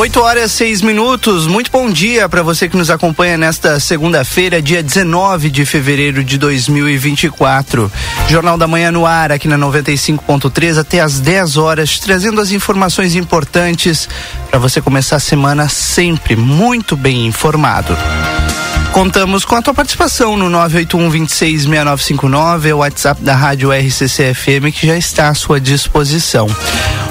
8 horas 6 minutos. Muito bom dia para você que nos acompanha nesta segunda-feira, dia 19 de fevereiro de 2024. Jornal da Manhã no ar, aqui na 95.3, até às 10 horas, trazendo as informações importantes para você começar a semana sempre muito bem informado. Contamos com a tua participação no 981-266959, é o WhatsApp da Rádio RCCFM que já está à sua disposição.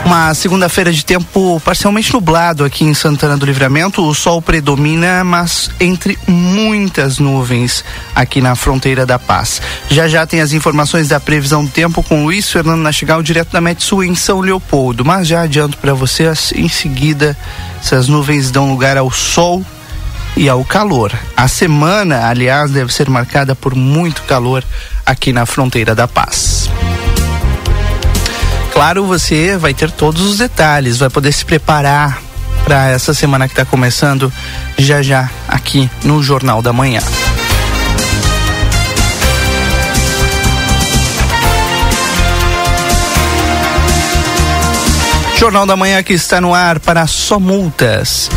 Uma segunda-feira de tempo parcialmente nublado aqui em Santana do Livramento. O sol predomina, mas entre muitas nuvens aqui na fronteira da paz. Já já tem as informações da previsão do tempo com Luiz Fernando Nastigal, direto da Metsu em São Leopoldo. Mas já adianto para vocês, em seguida, essas nuvens dão lugar ao sol e ao calor. A semana, aliás, deve ser marcada por muito calor aqui na fronteira da paz. Claro, você vai ter todos os detalhes, vai poder se preparar para essa semana que está começando já já aqui no Jornal da Manhã. Jornal da Manhã que está no ar para só multas.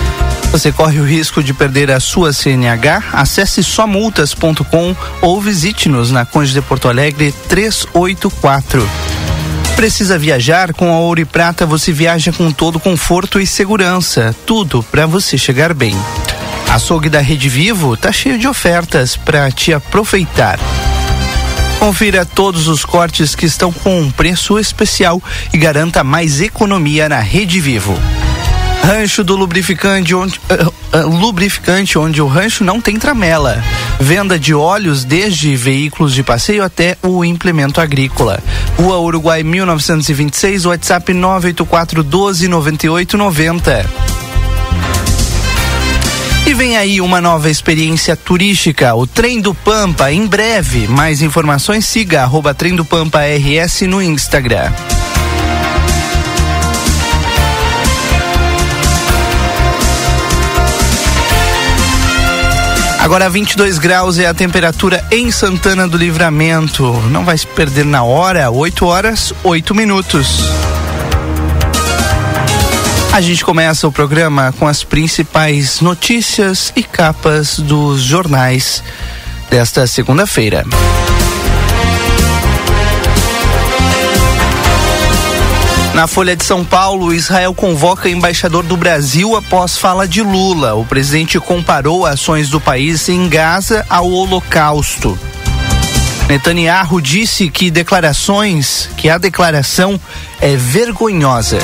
Você corre o risco de perder a sua CNH? Acesse somultas.com ou visite-nos na Conde de Porto Alegre 384. Precisa viajar? Com a Ouro e Prata você viaja com todo conforto e segurança. Tudo para você chegar bem. Açougue da Rede Vivo tá cheio de ofertas para te aproveitar. Confira todos os cortes que estão com um preço especial e garanta mais economia na Rede Vivo. Rancho do lubrificante onde, uh, uh, lubrificante onde o rancho não tem tramela. Venda de óleos desde veículos de passeio até o implemento agrícola. Rua Uruguai 1926, WhatsApp 984 12 98 90. E vem aí uma nova experiência turística, o Trem do Pampa, em breve. Mais informações, siga arroba Trem do Pampa RS no Instagram. Agora 22 graus é a temperatura em Santana do Livramento. Não vai se perder na hora, 8 horas, 8 minutos. A gente começa o programa com as principais notícias e capas dos jornais desta segunda-feira. Na Folha de São Paulo, Israel convoca embaixador do Brasil após fala de Lula. O presidente comparou ações do país em Gaza ao Holocausto. Netanyahu disse que declarações, que a declaração é vergonhosa.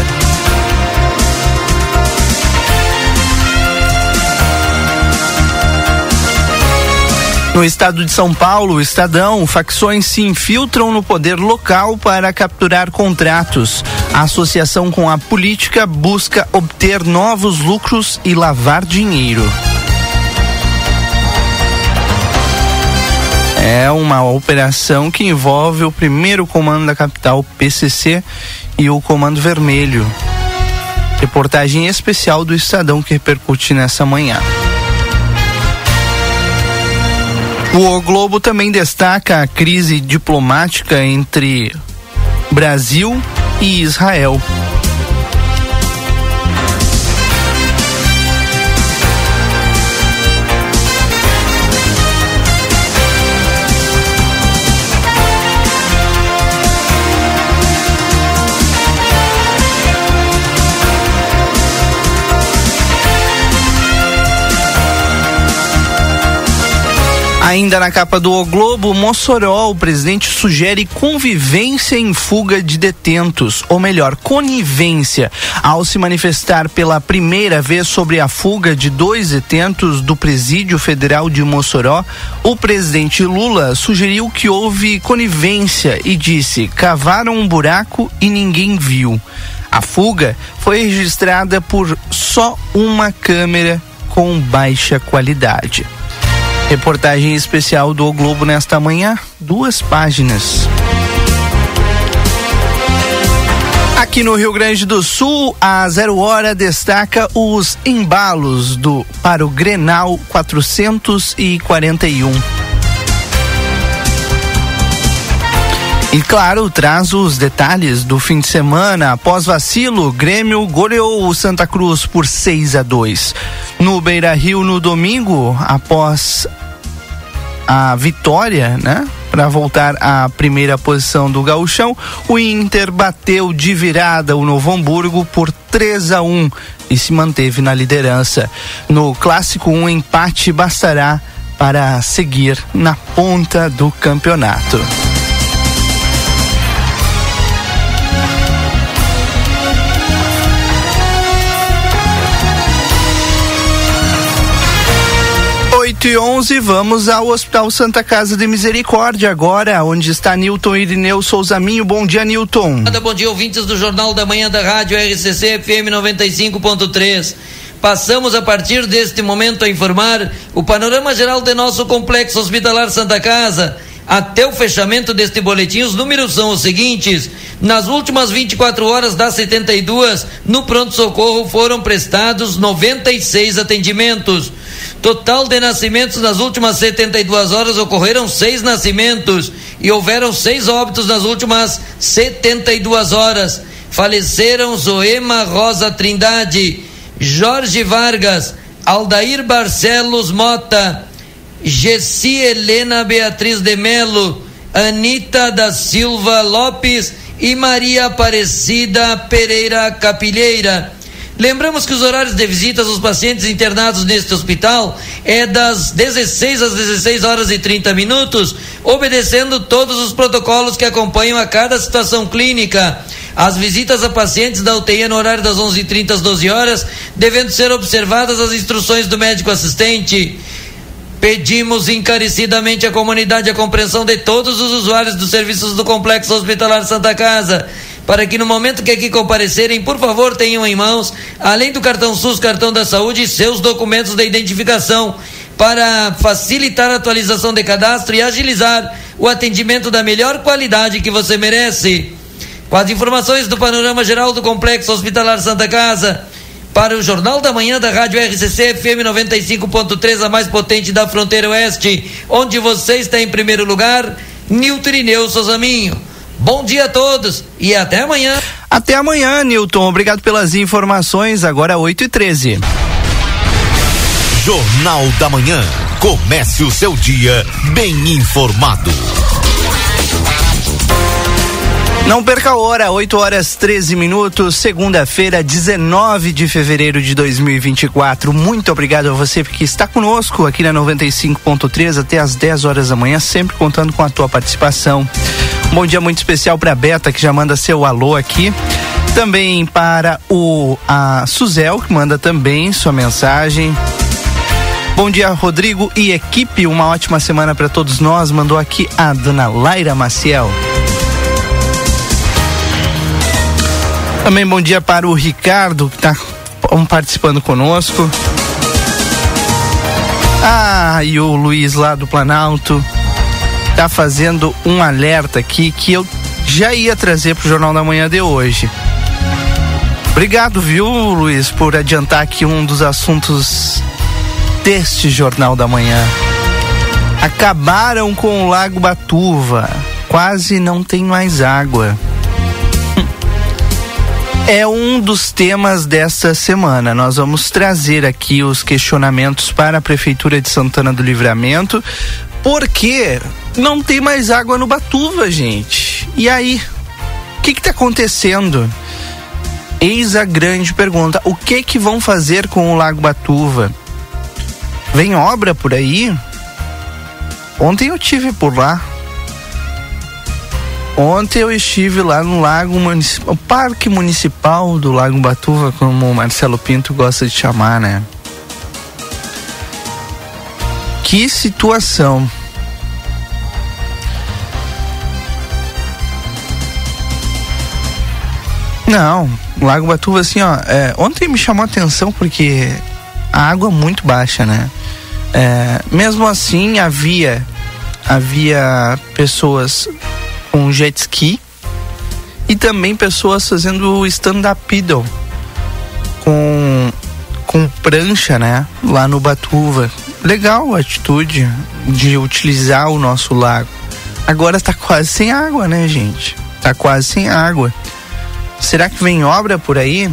No estado de São Paulo, Estadão, facções se infiltram no poder local para capturar contratos. A associação com a política busca obter novos lucros e lavar dinheiro. É uma operação que envolve o primeiro comando da capital, PCC, e o Comando Vermelho. Reportagem especial do Estadão que repercute nessa manhã. O Globo também destaca a crise diplomática entre Brasil e Israel. Ainda na capa do o Globo, Mossoró, o presidente sugere convivência em fuga de detentos, ou melhor, conivência, ao se manifestar pela primeira vez sobre a fuga de dois detentos do Presídio Federal de Mossoró. O presidente Lula sugeriu que houve conivência e disse: cavaram um buraco e ninguém viu. A fuga foi registrada por só uma câmera com baixa qualidade. Reportagem especial do o Globo nesta manhã, duas páginas. Aqui no Rio Grande do Sul, a Zero Hora destaca os embalos do para o Grenal 441. E claro, traz os detalhes do fim de semana. Após vacilo, Grêmio goleou o Santa Cruz por 6 a 2. No Beira Rio, no domingo, após a vitória, né? Para voltar à primeira posição do gauchão, o Inter bateu de virada o Novo Hamburgo por 3 a 1 e se manteve na liderança. No clássico, um empate bastará para seguir na ponta do campeonato. 8 e 11, vamos ao Hospital Santa Casa de Misericórdia agora, onde está Newton Irineu Souza Minho. Bom dia, Newton. Bom dia, ouvintes do Jornal da Manhã da Rádio RCC FM 95.3. Passamos a partir deste momento a informar o panorama geral de nosso complexo hospitalar Santa Casa. Até o fechamento deste boletim, os números são os seguintes: nas últimas 24 horas das 72, no pronto-socorro foram prestados 96 atendimentos. Total de nascimentos nas últimas 72 horas ocorreram seis nascimentos e houveram seis óbitos nas últimas 72 horas. Faleceram Zoema Rosa Trindade, Jorge Vargas, Aldair Barcelos Mota, Gessi Helena Beatriz de Melo, Anita da Silva Lopes e Maria Aparecida Pereira Capilheira. Lembramos que os horários de visitas aos pacientes internados neste hospital é das 16 às 16 horas e 30 minutos, obedecendo todos os protocolos que acompanham a cada situação clínica. As visitas a pacientes da UTI no horário das 11h30 às 12 horas, devendo ser observadas as instruções do médico assistente. Pedimos encarecidamente à comunidade a compreensão de todos os usuários dos serviços do Complexo Hospitalar Santa Casa para que no momento que aqui comparecerem, por favor, tenham em mãos, além do cartão SUS, cartão da saúde, seus documentos de identificação para facilitar a atualização de cadastro e agilizar o atendimento da melhor qualidade que você merece. Com as informações do panorama geral do Complexo Hospitalar Santa Casa, para o Jornal da Manhã da Rádio RCC FM 95.3, a mais potente da fronteira oeste, onde você está em primeiro lugar, Nilton Ineu Sozaminho. Bom dia a todos e até amanhã. Até amanhã, Newton. Obrigado pelas informações. Agora 8 e 13 Jornal da Manhã. Comece o seu dia bem informado. Não perca a hora, 8 horas 13 minutos, segunda-feira, 19 de fevereiro de 2024. Muito obrigado a você que está conosco aqui na 95.3 até as 10 horas da manhã, sempre contando com a tua participação. Bom dia muito especial para a Beta, que já manda seu alô aqui. Também para o a Suzel, que manda também sua mensagem. Bom dia, Rodrigo e equipe. Uma ótima semana para todos nós. Mandou aqui a dona Laira Maciel. Também bom dia para o Ricardo, que está participando conosco. Ah, e o Luiz lá do Planalto está fazendo um alerta aqui que eu já ia trazer para o Jornal da Manhã de hoje. Obrigado, viu, Luiz, por adiantar aqui um dos assuntos deste Jornal da Manhã. Acabaram com o Lago Batuva. Quase não tem mais água. É um dos temas desta semana. Nós vamos trazer aqui os questionamentos para a Prefeitura de Santana do Livramento, porque não tem mais água no Batuva, gente. E aí? O que está acontecendo? Eis a grande pergunta: o que que vão fazer com o Lago Batuva? Vem obra por aí? Ontem eu tive por lá. Ontem eu estive lá no Lago Municipal, Parque Municipal do Lago Batuva, como o Marcelo Pinto gosta de chamar, né? Que situação. Não, Lago Batuva, assim, ó, é, ontem me chamou a atenção porque a água é muito baixa, né? É, mesmo assim, havia, havia pessoas com jet ski E também pessoas fazendo stand-up paddle com, com prancha, né? Lá no Batuva. Legal a atitude de utilizar o nosso lago. Agora tá quase sem água, né, gente? Tá quase sem água. Será que vem obra por aí?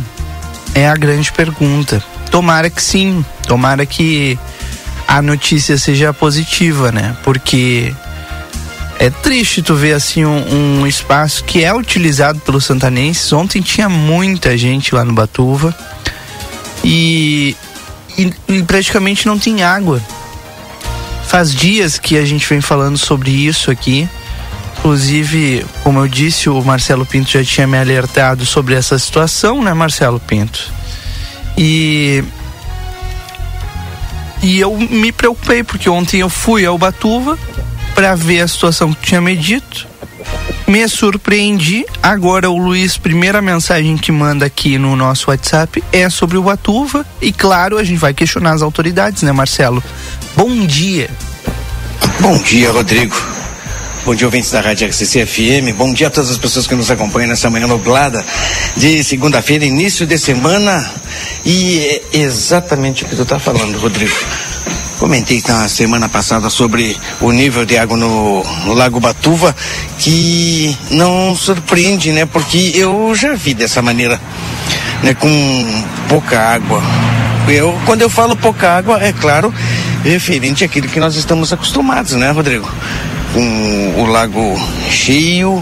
É a grande pergunta. Tomara que sim. Tomara que a notícia seja positiva, né? Porque é triste tu ver assim um, um, espaço que é utilizado pelos santanenses. Ontem tinha muita gente lá no Batuva e, e, e praticamente não tem água. Faz dias que a gente vem falando sobre isso aqui. Inclusive, como eu disse, o Marcelo Pinto já tinha me alertado sobre essa situação, né, Marcelo Pinto? E e eu me preocupei porque ontem eu fui ao Batuva para ver a situação que tinha me dito. Me surpreendi. Agora o Luiz, primeira mensagem que manda aqui no nosso WhatsApp é sobre o Batuva e claro, a gente vai questionar as autoridades, né, Marcelo? Bom dia. Bom dia, Rodrigo. Bom dia, ouvintes da Rádio RCC FM. Bom dia a todas as pessoas que nos acompanham nessa manhã nublada de segunda-feira, início de semana. E é exatamente o que tu está falando, Rodrigo. Comentei na semana passada sobre o nível de água no, no, Lago Batuva, que não surpreende, né? Porque eu já vi dessa maneira, né? Com pouca água. Eu, quando eu falo pouca água, é claro, referente àquilo que nós estamos acostumados, né, Rodrigo? com o lago cheio,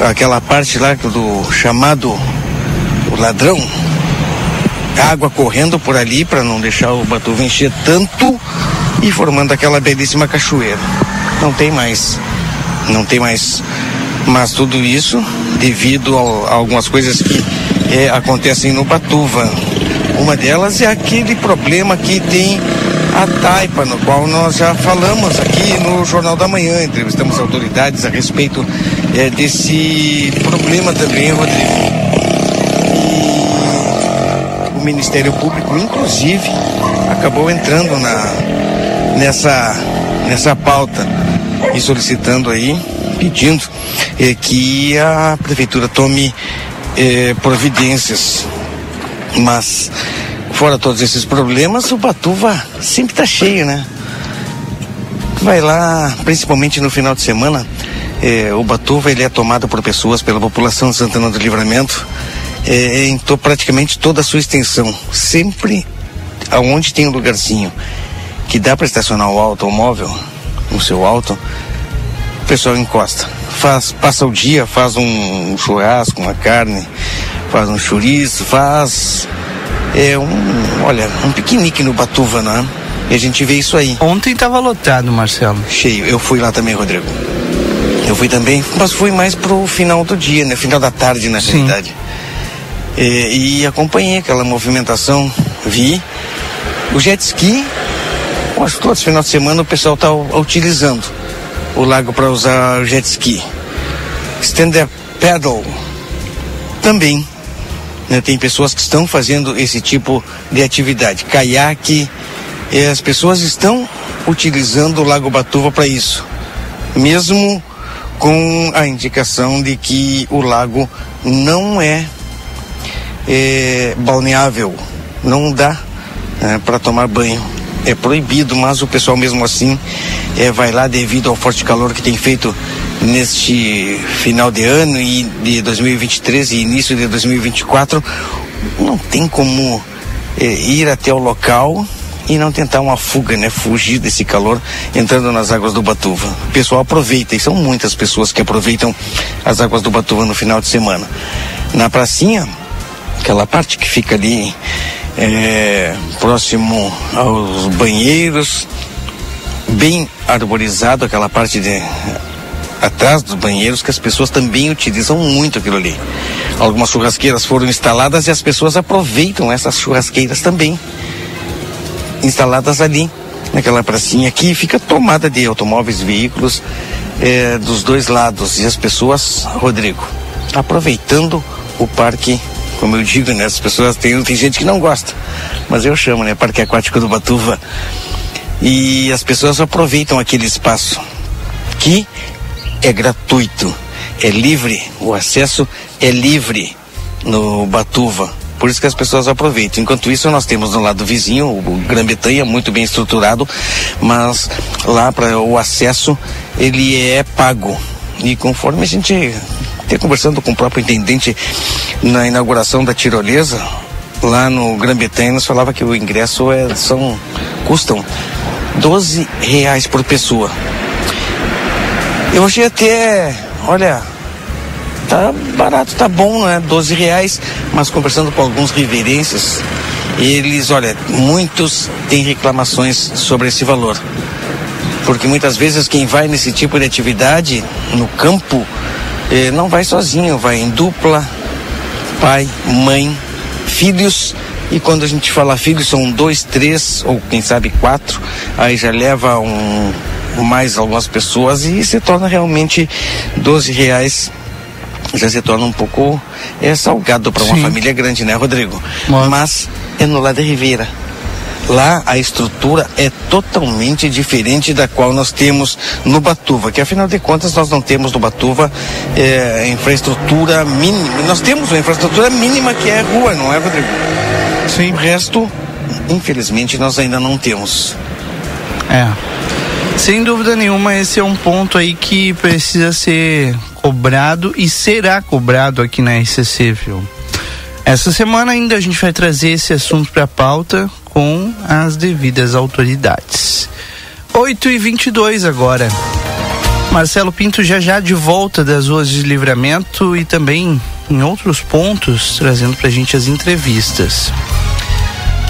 aquela parte lá do chamado o ladrão, água correndo por ali para não deixar o Batuva encher tanto e formando aquela belíssima cachoeira. Não tem mais, não tem mais. Mas tudo isso devido a, algumas coisas que é, acontecem no Batuva. Uma delas é aquele problema que tem a taipa, no qual nós já falamos aqui no Jornal da Manhã, entrevistamos autoridades a respeito é, desse problema também, Rodrigo. O Ministério Público, inclusive, acabou entrando na, nessa, nessa pauta e solicitando aí, pedindo é, que a Prefeitura tome é, providências. Mas fora todos esses problemas, o Batuva sempre está cheio, né? Vai lá, principalmente no final de semana, é, o Batuva ele é tomado por pessoas, pela população de Santana do Livramento, é, em to, praticamente toda a sua extensão. Sempre aonde tem um lugarzinho que dá para estacionar o automóvel, no seu auto, o pessoal encosta. Faz, passa o dia, faz um churrasco, uma carne, faz um chouriço, faz é um, olha, um piquenique no Batuva, né? E a gente vê isso aí. Ontem estava lotado, Marcelo. Cheio. Eu fui lá também, Rodrigo. Eu fui também, mas fui mais pro final do dia, né? Final da tarde, na Sim. realidade. É, e acompanhei aquela movimentação, vi. O jet ski, acho que todos os finais de semana o pessoal está utilizando o lago para usar jet ski. Stand-up paddle também né? Tem pessoas que estão fazendo esse tipo de atividade. Caiaque, eh, as pessoas estão utilizando o Lago Batuva para isso. Mesmo com a indicação de que o lago não é, é balneável, não dá né, para tomar banho. É proibido, mas o pessoal mesmo assim é, vai lá devido ao forte calor que tem feito neste final de ano e de 2023 e início de 2024, não tem como é, ir até o local e não tentar uma fuga, né? Fugir desse calor entrando nas águas do Batuva. O pessoal aproveita, e são muitas pessoas que aproveitam as águas do Batuva no final de semana. Na pracinha, aquela parte que fica ali é, próximo aos banheiros, bem arborizado, aquela parte de atrás dos banheiros que as pessoas também utilizam muito aquilo ali. Algumas churrasqueiras foram instaladas e as pessoas aproveitam essas churrasqueiras também instaladas ali naquela pracinha que fica tomada de automóveis, veículos eh, dos dois lados e as pessoas, Rodrigo, aproveitando o parque, como eu digo, né? As pessoas tem, tem gente que não gosta, mas eu chamo, né? Parque Aquático do Batuva. E as pessoas aproveitam aquele espaço que é gratuito. é livre, o acesso é livre no Batuva. Por isso que as pessoas aproveitam. Enquanto isso, nós temos no lado vizinho, o Grã-Bretanha, muito bem estruturado, mas lá para o acesso ele é pago. E conforme a gente até conversando com o próprio intendente na inauguração da tirolesa, lá no Grã-Bretanha, nos falava que o ingresso é, são, custam 12 reais por pessoa. Eu achei até, olha, tá barato, tá bom, né? 12 reais, mas conversando com alguns riverenses, eles, olha, muitos têm reclamações sobre esse valor. Porque muitas vezes quem vai nesse tipo de atividade no campo eh, não vai sozinho, vai em dupla, pai, mãe, filhos. E quando a gente fala filhos, são dois, três, ou quem sabe quatro, aí já leva um, mais algumas pessoas e se torna realmente 12 reais já se torna um pouco é, salgado para uma família grande, né, Rodrigo? Mas, Mas é no lado da Ribeira. Lá a estrutura é totalmente diferente da qual nós temos no Batuva, que afinal de contas nós não temos no Batuva é, infraestrutura mínima. Nós temos uma infraestrutura mínima que é rua, não é, Rodrigo? Sim. O resto, infelizmente, nós ainda não temos. É. Sem dúvida nenhuma, esse é um ponto aí que precisa ser cobrado e será cobrado aqui na RCC, viu? Essa semana ainda a gente vai trazer esse assunto para a pauta com as devidas autoridades. 8 e 22 agora. Marcelo Pinto já já de volta das ruas de livramento e também em outros pontos, trazendo para a gente as entrevistas.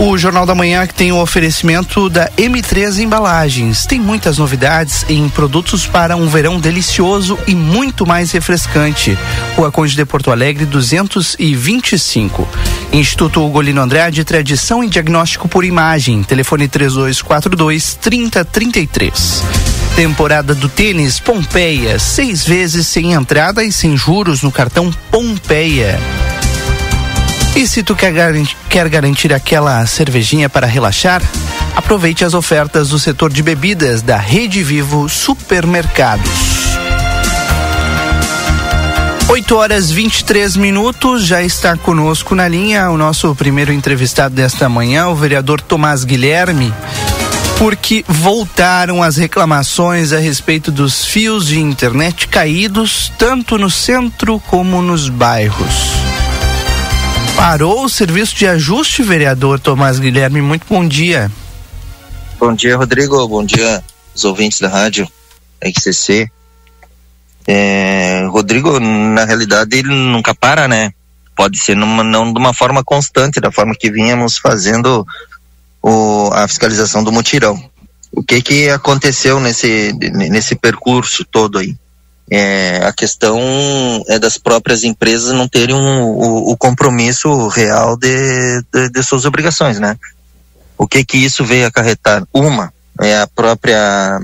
O Jornal da Manhã que tem o oferecimento da M3 Embalagens. Tem muitas novidades em produtos para um verão delicioso e muito mais refrescante. Rua Conde de Porto Alegre 225. Instituto Ugolino Andrade, tradição em diagnóstico por imagem. Telefone 3242 3033. Temporada do tênis Pompeia, seis vezes sem entrada e sem juros no cartão Pompeia. E se tu quer, garantir, quer garantir aquela cervejinha para relaxar, aproveite as ofertas do setor de bebidas da Rede Vivo Supermercados. 8 horas 23 minutos, já está conosco na linha o nosso primeiro entrevistado desta manhã, o vereador Tomás Guilherme, porque voltaram as reclamações a respeito dos fios de internet caídos, tanto no centro como nos bairros. Parou o serviço de ajuste, vereador Tomás Guilherme. Muito bom dia. Bom dia, Rodrigo. Bom dia, os ouvintes da rádio XCC. É, Rodrigo, na realidade, ele nunca para, né? Pode ser numa, não de uma forma constante, da forma que vínhamos fazendo o, a fiscalização do mutirão. O que que aconteceu nesse, nesse percurso todo aí? É, a questão é das próprias empresas não terem um, o, o, compromisso real de, de, de, suas obrigações, né? O que que isso veio acarretar? Uma é a própria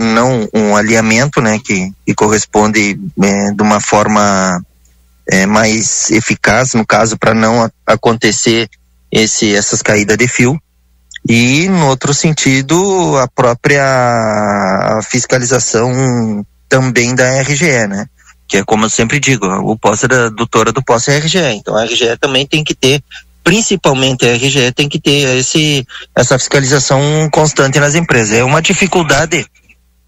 não um alinhamento, né, que, que corresponde é, de uma forma é, mais eficaz, no caso, para não acontecer esse essas caídas de fio. E, no outro sentido, a própria fiscalização também da RGE, né? Que é como eu sempre digo, o posse da doutora do posse é a RGE. Então a RGE também tem que ter, principalmente a RGE tem que ter esse, essa fiscalização constante nas empresas. É uma dificuldade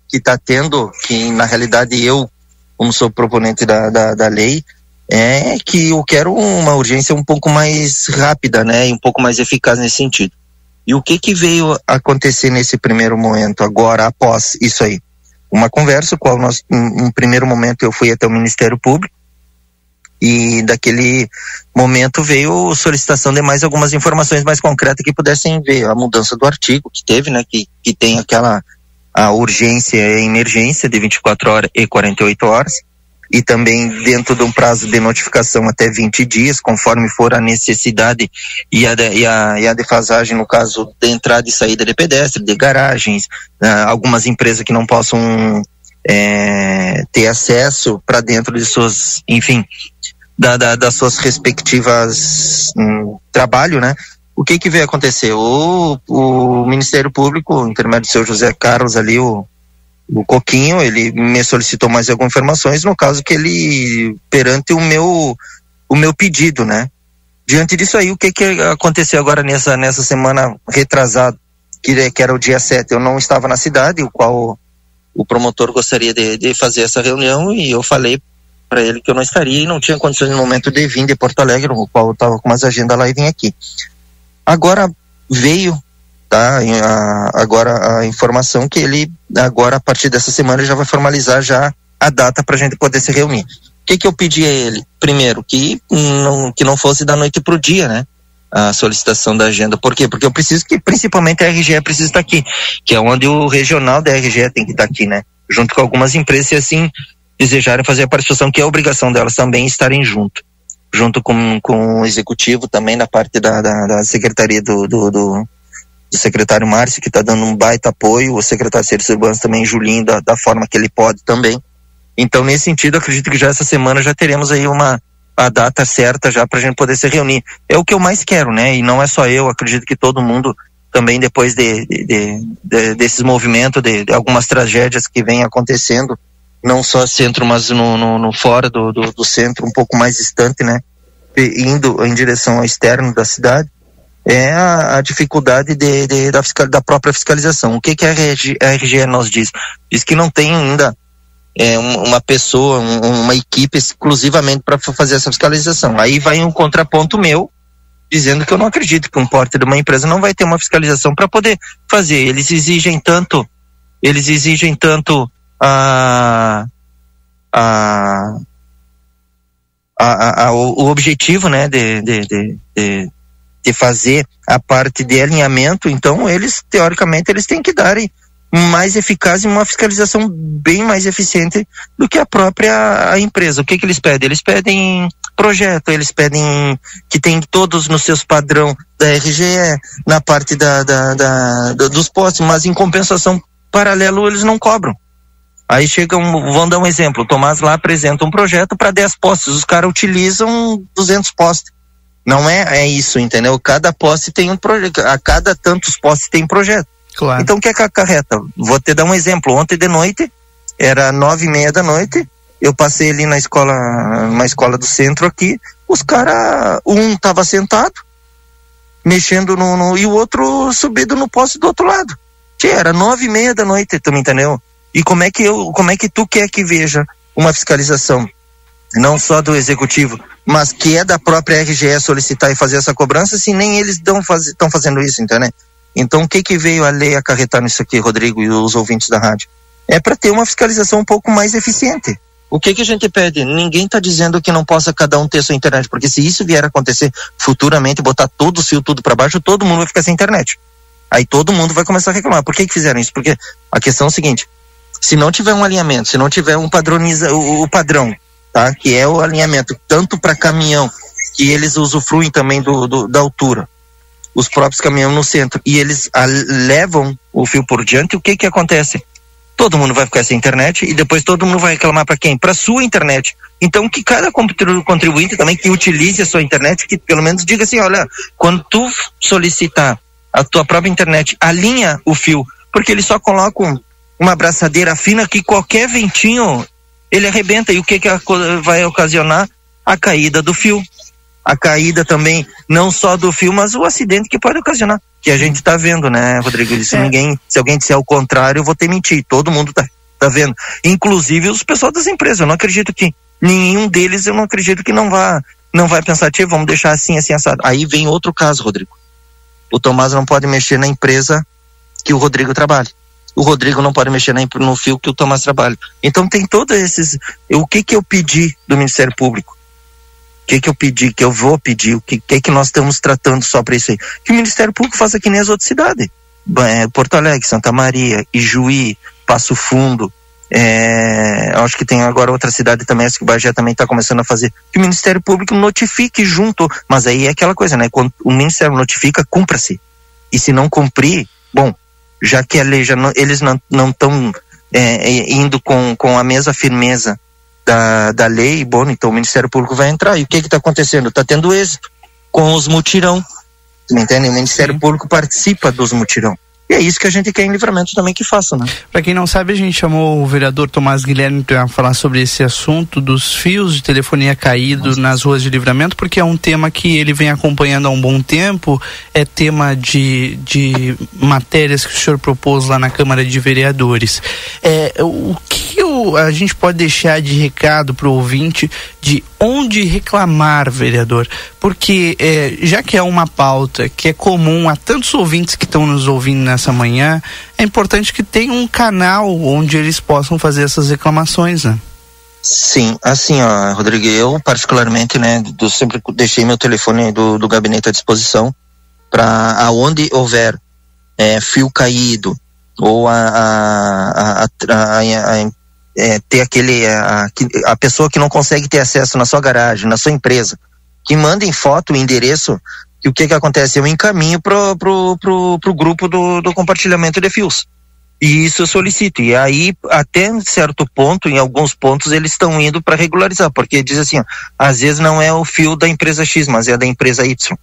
que está tendo, que na realidade eu, como sou proponente da, da, da lei, é que eu quero uma urgência um pouco mais rápida, né? E um pouco mais eficaz nesse sentido. E o que que veio acontecer nesse primeiro momento agora após isso aí? Uma conversa, qual nós, em um primeiro momento eu fui até o Ministério Público e daquele momento veio solicitação de mais algumas informações mais concretas que pudessem ver a mudança do artigo que teve, né, que, que tem aquela a urgência e emergência de 24 horas e 48 horas e também dentro de um prazo de notificação até 20 dias, conforme for a necessidade e a, e a, e a defasagem, no caso de entrada e saída de pedestre, de garagens, uh, algumas empresas que não possam é, ter acesso para dentro de suas, enfim, da, da, das suas respectivas um, trabalho, né? O que que veio acontecer? O, o Ministério Público, intermédio do seu José Carlos ali, o o Coquinho, ele me solicitou mais algumas informações, no caso que ele, perante o meu, o meu pedido, né? Diante disso aí, o que que aconteceu agora nessa, nessa semana retrasada, que, que era o dia 7, eu não estava na cidade, o qual o promotor gostaria de, de fazer essa reunião e eu falei para ele que eu não estaria e não tinha condições no momento de vir de Porto Alegre, o qual eu estava com umas agendas lá e vim aqui. Agora veio tá? A, agora a informação que ele agora a partir dessa semana já vai formalizar já a data para a gente poder se reunir. O que que eu pedi a ele? Primeiro que não que não fosse da noite para o dia, né? A solicitação da agenda. Por quê? Porque eu preciso que principalmente a RGE precisa estar aqui, que é onde o regional da RGE tem que estar aqui, né? Junto com algumas empresas se assim desejarem fazer a participação, que é obrigação delas também estarem junto junto com, com o executivo também na parte da, da, da secretaria do, do, do, do secretário Márcio, que está dando um baita apoio, o secretário de Serviços Urbanos também, Julinho, da, da forma que ele pode também. Então, nesse sentido, acredito que já essa semana já teremos aí uma a data certa já para a gente poder se reunir. É o que eu mais quero, né? E não é só eu, acredito que todo mundo também depois de, de, de, de desses movimentos, de, algumas tragédias que vêm acontecendo, não só centro, mas no, no, no fora do, do, do, centro, um pouco mais distante, né? Indo em direção ao externo da cidade é a, a dificuldade de, de, da, fiscal, da, própria fiscalização. O que, que a, RG, a RGE nos diz? Diz que não tem ainda é, uma pessoa, um, uma equipe exclusivamente para fazer essa fiscalização. Aí vai um contraponto meu, dizendo que eu não acredito que um porte de uma empresa não vai ter uma fiscalização para poder fazer. Eles exigem tanto, eles exigem tanto a, a, a, a, o, objetivo né, de, de, de, de de fazer a parte de alinhamento, então eles, teoricamente, eles têm que darem mais eficaz e uma fiscalização bem mais eficiente do que a própria empresa. O que que eles pedem? Eles pedem projeto, eles pedem que tem todos nos seus padrão da RGE, na parte da, da, da, da dos postos, mas em compensação paralelo eles não cobram. Aí chegam, vamos dar um exemplo, o Tomás lá apresenta um projeto para 10 postes, os caras utilizam 200 postes. Não é, é isso, entendeu? Cada posse tem um projeto, a cada tantos postes tem projeto. Claro. Então o que é que acarreta? Vou te dar um exemplo. Ontem de noite, era nove e meia da noite, eu passei ali na escola, uma escola do centro aqui, os caras, um tava sentado, mexendo no, no, e o outro subido no poste do outro lado. Tia, era nove e meia da noite, tu me entendeu? E como é que eu, como é que tu quer que veja uma fiscalização? Não só do executivo, mas que é da própria RGE solicitar e fazer essa cobrança, se nem eles estão faz, fazendo isso, entendeu? Então, o que que veio a lei acarretar nisso aqui, Rodrigo e os ouvintes da rádio? É para ter uma fiscalização um pouco mais eficiente. O que que a gente pede? Ninguém está dizendo que não possa cada um ter sua internet, porque se isso vier a acontecer futuramente, botar todo o fio tudo para baixo, todo mundo vai ficar sem internet. Aí todo mundo vai começar a reclamar. Por que que fizeram isso? Porque a questão é o seguinte: se não tiver um alinhamento, se não tiver um padroniza o, o padrão tá? Que é o alinhamento tanto para caminhão, que eles usufruem também do, do, da altura, os próprios caminhões no centro, e eles a, levam o fio por diante, o que que acontece? Todo mundo vai ficar sem internet e depois todo mundo vai reclamar para quem? Para sua internet. Então que cada contribuinte também que utilize a sua internet, que pelo menos diga assim, olha, quando tu solicitar a tua própria internet, alinha o fio, porque eles só colocam uma abraçadeira fina que qualquer ventinho ele arrebenta. E o que, que vai ocasionar? A caída do fio. A caída também, não só do fio, mas o acidente que pode ocasionar. Que a gente está vendo, né, Rodrigo? Se, é. ninguém, se alguém disser o contrário, eu vou ter mentir. Todo mundo está tá vendo. Inclusive os pessoal das empresas. Eu não acredito que nenhum deles, eu não acredito que não vá, não vai pensar, tia, vamos deixar assim, assim, assado. Aí vem outro caso, Rodrigo. O Tomás não pode mexer na empresa que o Rodrigo trabalha o Rodrigo não pode mexer no fio que o Tomás trabalha. Então tem todos esses. O que que eu pedi do Ministério Público? O que que eu pedi, que eu vou pedir, o que, que que nós estamos tratando só para isso aí? Que o Ministério Público faça que nem as outras cidades. É, Porto Alegre, Santa Maria, Ijuí, Passo Fundo, é, acho que tem agora outra cidade também, acho que o Bagé também está começando a fazer, que o Ministério Público notifique junto, mas aí é aquela coisa, né? Quando o Ministério notifica, cumpra-se. E se não cumprir, bom, já que a lei já não, eles não estão é, é, indo com, com a mesma firmeza da, da lei, bom, então o Ministério Público vai entrar. E o que está acontecendo? Está tendo êxito com os mutirão. Entende? O Ministério Sim. Público participa dos mutirão. E é isso que a gente quer em livramento também que faça, né? Para quem não sabe, a gente chamou o vereador Tomás Guilherme para falar sobre esse assunto dos fios de telefonia caídos nas ruas de livramento, porque é um tema que ele vem acompanhando há um bom tempo, é tema de, de matérias que o senhor propôs lá na Câmara de Vereadores. É, o que o, a gente pode deixar de recado para o ouvinte de onde reclamar, vereador? Porque é, já que é uma pauta que é comum a tantos ouvintes que estão nos ouvindo nessa manhã, é importante que tenha um canal onde eles possam fazer essas reclamações, né? Sim, assim, ó, Rodrigo, eu particularmente, né, do, sempre deixei meu telefone do, do gabinete à disposição para aonde houver é, fio caído ou a, a, a, a é, ter aquele a, a pessoa que não consegue ter acesso na sua garagem, na sua empresa, que mandem foto, endereço, que o que que acontece? Eu encaminho pro, pro, pro, pro grupo do, do compartilhamento de fios. E isso eu solicito. E aí, até certo ponto, em alguns pontos, eles estão indo para regularizar, porque diz assim, ó, às vezes não é o fio da empresa X, mas é da empresa Y.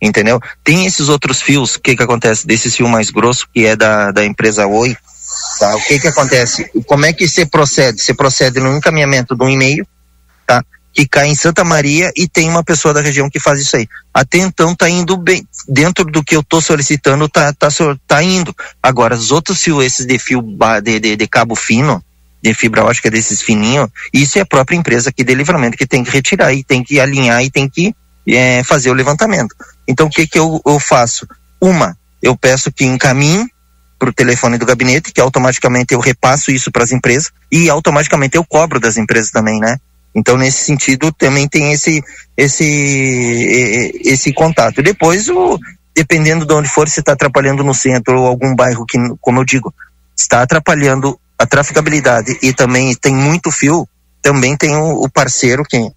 Entendeu? Tem esses outros fios, o que que acontece? Desses fio mais grosso, que é da, da empresa Oi, Tá? O que que acontece? Como é que você procede? Você procede no encaminhamento de um e-mail, tá? Que cai em Santa Maria e tem uma pessoa da região que faz isso aí. Até então tá indo bem. Dentro do que eu tô solicitando, tá, tá, tá indo. Agora, os outros fios, esses de fio de, de, de cabo fino, de fibra ótica desses fininhos, isso é a própria empresa aqui de livramento que tem que retirar e tem que alinhar e tem que é, fazer o levantamento. Então, o que que eu, eu faço? Uma, eu peço que encaminhe para o telefone do gabinete, que automaticamente eu repasso isso para as empresas e automaticamente eu cobro das empresas também, né? Então nesse sentido também tem esse esse esse contato. Depois o dependendo de onde for, se está atrapalhando no centro ou algum bairro que, como eu digo, está atrapalhando a traficabilidade e também tem muito fio, também tem o, o parceiro que,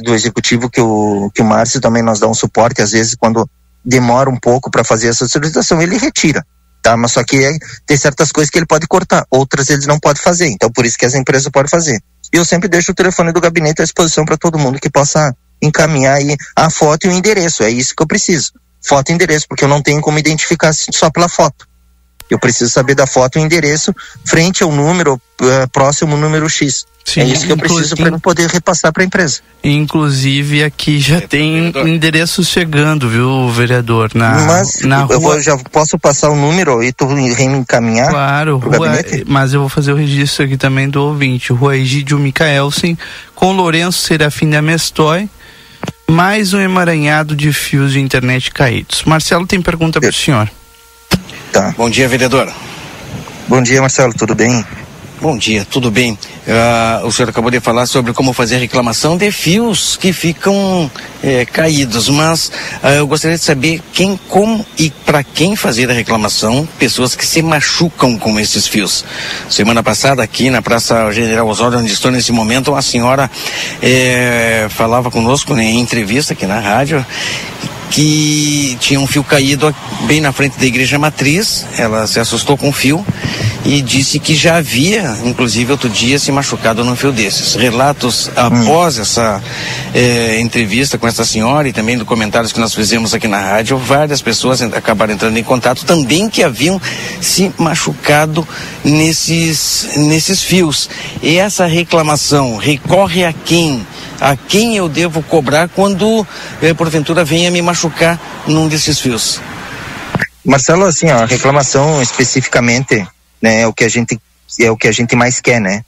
do executivo que o que o Márcio também nos dá um suporte às vezes quando demora um pouco para fazer essa solicitação ele retira tá? Mas só que é, tem certas coisas que ele pode cortar, outras eles não podem fazer. Então por isso que as empresas podem fazer. E eu sempre deixo o telefone do gabinete à disposição para todo mundo que possa encaminhar aí a foto e o endereço. É isso que eu preciso. Foto e endereço, porque eu não tenho como identificar só pela foto. Eu preciso saber da foto e endereço frente ao número uh, próximo número X. Sim, é isso que eu preciso para poder repassar para a empresa. Inclusive aqui já é, tem endereços chegando, viu, vereador? Na, mas na eu vou, já posso passar o número e tu reencaminhar? Claro, rua, mas eu vou fazer o registro aqui também do ouvinte. Rua Egídio Micaelsen, com Lourenço Serafim da Mestoy, mais um emaranhado de fios de internet caídos. Marcelo tem pergunta para o senhor. Tá. Bom dia, vereador. Bom dia, Marcelo, tudo bem? Bom dia, tudo bem? Uh, o senhor acabou de falar sobre como fazer reclamação de fios que ficam eh, caídos, mas uh, eu gostaria de saber quem, como e para quem fazer a reclamação, pessoas que se machucam com esses fios. Semana passada, aqui na Praça General Osório, onde estou nesse momento, uma senhora eh, falava conosco né, em entrevista aqui na rádio que tinha um fio caído bem na frente da igreja matriz. Ela se assustou com o fio e disse que já havia, inclusive outro dia, se machucado num fio desses. Relatos após hum. essa eh, entrevista com essa senhora e também do comentários que nós fizemos aqui na rádio, várias pessoas acabaram entrando em contato também que haviam se machucado nesses, nesses fios. E essa reclamação recorre a quem? a quem eu devo cobrar quando eh, porventura venha me machucar num desses fios? Marcelo, assim, a reclamação especificamente, né, é o que a gente é o que a gente mais quer, né?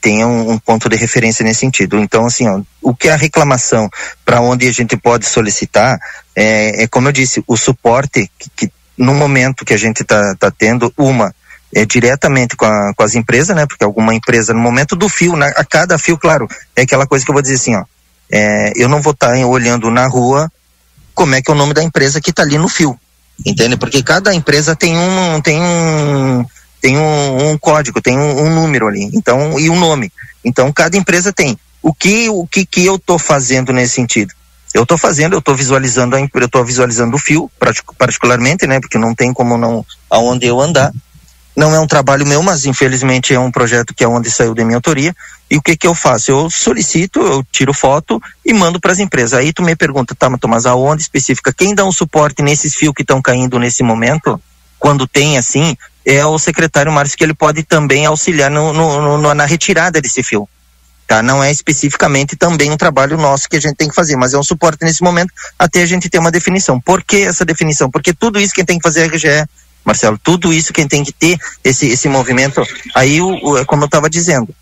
Tem um, um ponto de referência nesse sentido. Então, assim, ó, o que é a reclamação para onde a gente pode solicitar é, é como eu disse, o suporte que, que no momento que a gente está tá tendo, uma, é, diretamente com, a, com, as empresas, né? Porque alguma empresa, no momento do fio, na, a cada fio, claro, é aquela coisa que eu vou dizer assim, ó. É, eu não vou estar tá olhando na rua como é que é o nome da empresa que está ali no fio, entende? Porque cada empresa tem um, tem um, tem um, um código, tem um, um, número ali, então e um nome. Então cada empresa tem. O que o que que eu estou fazendo nesse sentido? Eu estou fazendo, eu estou visualizando a, eu estou visualizando o fio, particularmente, né? Porque não tem como não aonde eu andar. Não é um trabalho meu, mas infelizmente é um projeto que é onde saiu da minha autoria. E o que que eu faço? Eu solicito, eu tiro foto e mando para as empresas. Aí tu me pergunta, tá, mas aonde específica? Quem dá um suporte nesses fios que estão caindo nesse momento? quando tem assim, é o secretário Márcio que ele pode também auxiliar no, no, no, na retirada desse fio. Tá? Não é especificamente também um trabalho nosso que a gente tem que fazer, mas é um suporte nesse momento até a gente ter uma definição. Por que essa definição? Porque tudo isso quem tem que fazer é a RGE, Marcelo, tudo isso quem tem que ter esse, esse movimento, aí o, o como eu estava dizendo,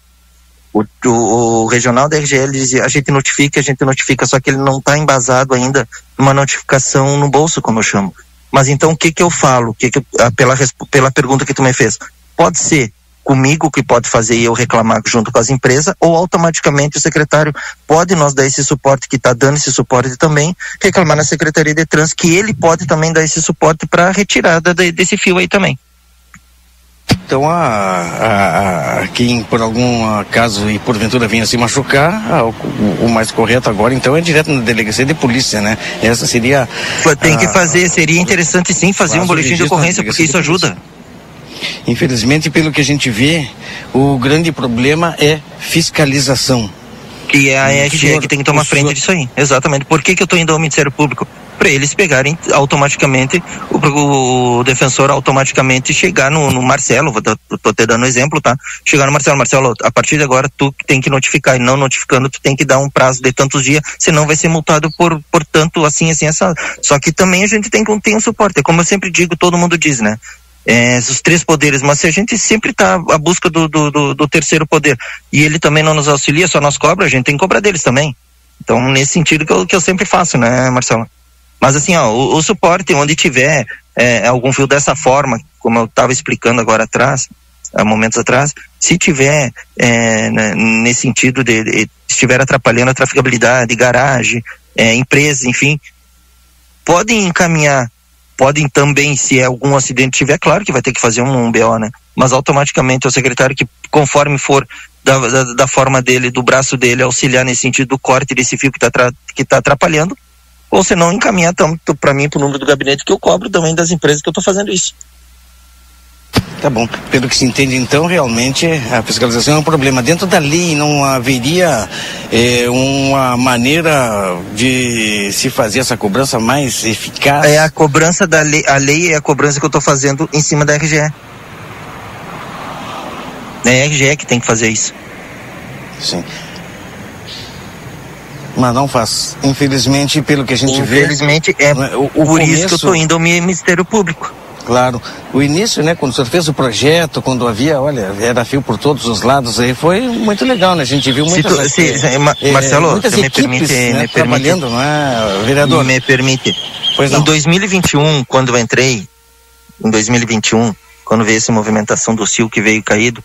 o, o, o, regional da RGL dizia, a gente notifica, a gente notifica, só que ele não está embasado ainda numa notificação no bolso, como eu chamo. Mas então o que que eu falo? Que que, ah, pela, pela pergunta que tu me fez. Pode ser comigo que pode fazer e eu reclamar junto com as empresas, ou automaticamente o secretário pode nos dar esse suporte que está dando esse suporte também, reclamar na Secretaria de Trânsito, que ele pode também dar esse suporte para retirada de, desse fio aí também. Então, a, a, a, quem por algum caso e porventura venha se machucar, a, o, o, mais correto agora, então, é direto na delegacia de polícia, né? Essa seria. Tem que fazer, seria interessante sim fazer um boletim de ocorrência, porque isso ajuda. Infelizmente, pelo que a gente vê, o grande problema é fiscalização. Que é a RGE que tem que tomar frente senhor... disso aí. Exatamente. Por que, que eu estou indo ao Ministério Público? Para eles pegarem automaticamente, o, o, defensor automaticamente chegar no, no Marcelo, estou até dando um exemplo, tá? Chegar no Marcelo, Marcelo, a partir de agora tu tem que notificar, e não notificando, tu tem que dar um prazo de tantos dias, senão vai ser multado por, por tanto assim, assim, essa. Só que também a gente tem que ter um suporte, é como eu sempre digo, todo mundo diz, né? É, os três poderes, mas se a gente sempre está à busca do, do, do, do, terceiro poder e ele também não nos auxilia, só nós cobra, a gente tem que cobrar deles também. Então, nesse sentido que eu, que eu sempre faço, né, Marcelo? Mas assim, ó, o, o suporte, onde tiver é, algum fio dessa forma, como eu estava explicando agora atrás, há momentos atrás, se tiver é, né, nesse sentido de, de, estiver atrapalhando a traficabilidade, garagem, é, empresa, enfim, podem encaminhar podem também, se algum acidente tiver, claro que vai ter que fazer um, um BO, né? Mas automaticamente o secretário que, conforme for da, da, da, forma dele, do braço dele, auxiliar nesse sentido do corte desse fio que está que tá atrapalhando, ou se não encaminhar tanto para mim, para o número do gabinete que eu cobro também das empresas que eu estou fazendo isso. Tá bom. Pelo que se entende, então, realmente a fiscalização é um problema. Dentro da lei não haveria é, uma maneira de se fazer essa cobrança mais eficaz? É a cobrança da lei, a lei é a cobrança que eu estou fazendo em cima da RGE. É a RGE que tem que fazer isso. Sim. Mas não faz. Infelizmente, pelo que a gente Infelizmente, vê. Infelizmente, é o, o por começo... isso que eu estou indo ao Ministério Público. Claro. O início, né, quando o senhor fez o projeto, quando havia, olha, era fio por todos os lados aí, foi muito legal, né? A gente viu muitas... Se tu, se, se, é, Marcelo, muitas me permite... Né, me trabalhando, permite, não é, vereador? Me permite. Pois não. Em 2021, quando eu entrei, em 2021, quando veio essa movimentação do CIL que veio caído,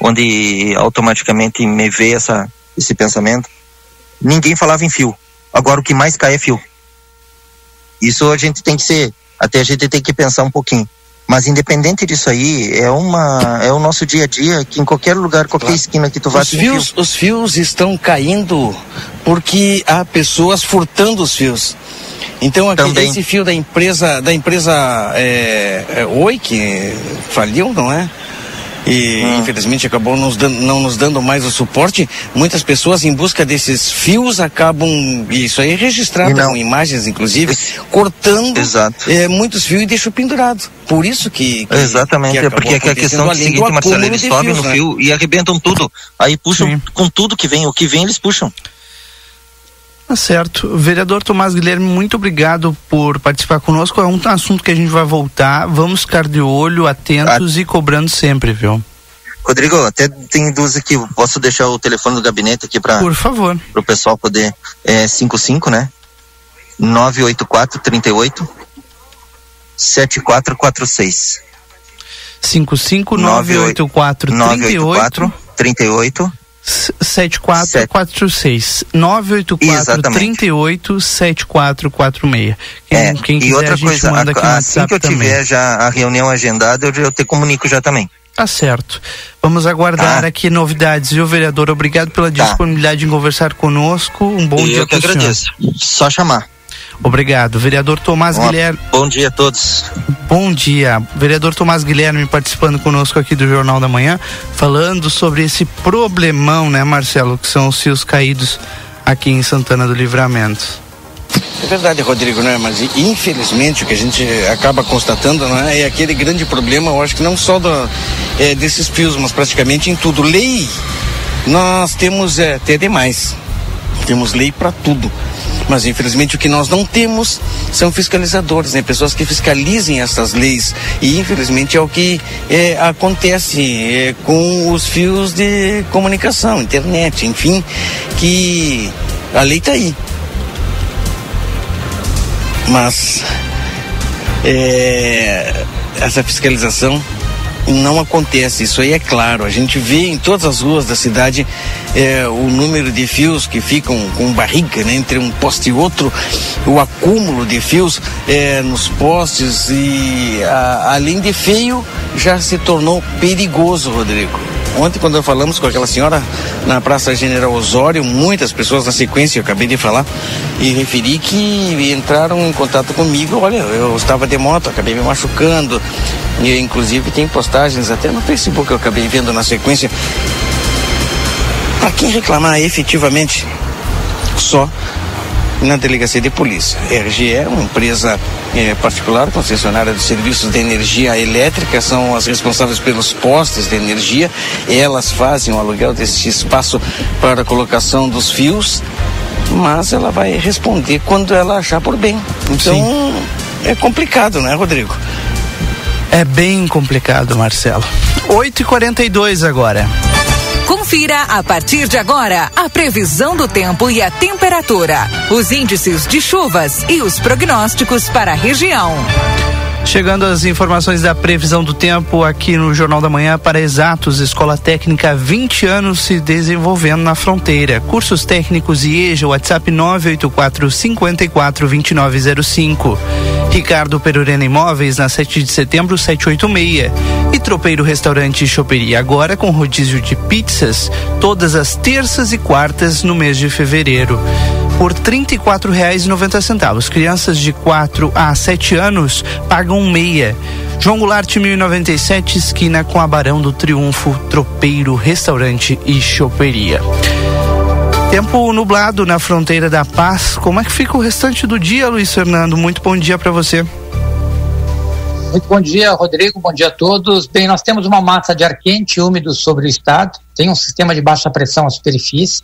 onde automaticamente me veio essa, esse pensamento, ninguém falava em fio. Agora o que mais cai é fio. Isso a gente tem que ser até a gente tem que pensar um pouquinho. Mas independente disso aí, é uma é o nosso dia a dia que em qualquer lugar, qualquer claro. esquina que tu vá os fios, fio. os fios estão caindo porque há pessoas furtando os fios. Então aqui, esse fio da empresa da empresa é, é, Oi que faliu, não é? E hum. infelizmente acabou nos dando, não nos dando mais o suporte. Muitas pessoas em busca desses fios acabam, isso aí é registrado com imagens inclusive, cortando é, muitos fios e deixam pendurado. Por isso que. que Exatamente, que é porque a questão é a seguinte, Marcelo, eles sobem no né? fio e arrebentam tudo. Aí puxam Sim. com tudo que vem, o que vem eles puxam. Tá certo. Vereador Tomás Guilherme, muito obrigado por participar conosco. É um assunto que a gente vai voltar. Vamos ficar de olho, atentos ah. e cobrando sempre, viu? Rodrigo, até tem duas aqui. Posso deixar o telefone do gabinete aqui para Por favor. Para o pessoal poder. É 55, né? 984 38 7446. 55 984 38 38 7446 984 38 7446. Quem, é, quem quiser, e outra coisa, a, assim que eu tiver também. já a reunião agendada, eu, eu te comunico já também. Tá certo. Vamos aguardar tá. aqui novidades, viu, vereador? Obrigado pela tá. disponibilidade em conversar conosco. Um bom e dia para o senhor. agradeço. Só chamar. Obrigado. Vereador Tomás Bom, Guilherme. Bom dia a todos. Bom dia. Vereador Tomás Guilherme participando conosco aqui do Jornal da Manhã, falando sobre esse problemão, né, Marcelo, que são os fios caídos aqui em Santana do Livramento. É verdade, Rodrigo, né? Mas infelizmente o que a gente acaba constatando né, é aquele grande problema, eu acho que não só do, é, desses fios, mas praticamente em tudo. Lei, nós temos é, até demais. Temos lei para tudo. Mas infelizmente o que nós não temos são fiscalizadores, né? pessoas que fiscalizem essas leis. E infelizmente é o que é, acontece é, com os fios de comunicação, internet, enfim, que a lei está aí. Mas é, essa fiscalização não acontece, isso aí é claro. A gente vê em todas as ruas da cidade é, o número de fios que ficam com barriga né, entre um poste e outro, o acúmulo de fios é, nos postes e a, além de feio já se tornou perigoso, Rodrigo. Ontem, quando falamos com aquela senhora na Praça General Osório, muitas pessoas na sequência, eu acabei de falar, e referi que entraram em contato comigo. Olha, eu estava de moto, acabei me machucando. E inclusive tem postagens até no Facebook eu acabei vendo na sequência. Para quem reclamar efetivamente, só na delegacia de polícia. RGE é uma empresa é, particular, concessionária de serviços de energia elétrica, são as responsáveis pelos postes de energia. Elas fazem o aluguel desse espaço para a colocação dos fios, mas ela vai responder quando ela achar por bem. Então Sim. é complicado, né, Rodrigo? É bem complicado, Marcelo. 8h42 agora. Confira a partir de agora a previsão do tempo e a temperatura, os índices de chuvas e os prognósticos para a região. Chegando as informações da previsão do tempo aqui no Jornal da Manhã para Exatos, Escola Técnica 20 anos se desenvolvendo na fronteira. Cursos técnicos e EJA, WhatsApp 984 54 2905. Ricardo Perurena Imóveis, na 7 de setembro, 786. E Tropeiro Restaurante e Choperia, agora com rodízio de pizzas, todas as terças e quartas no mês de fevereiro. Por R$ 34,90. Crianças de 4 a 7 anos pagam meia. João Goulart, 1097, esquina com a Barão do Triunfo, Tropeiro Restaurante e Choperia. Tempo nublado na fronteira da paz. Como é que fica o restante do dia, Luiz Fernando? Muito bom dia para você. Muito bom dia, Rodrigo. Bom dia a todos. Bem, nós temos uma massa de ar quente e úmido sobre o estado. Tem um sistema de baixa pressão à superfície.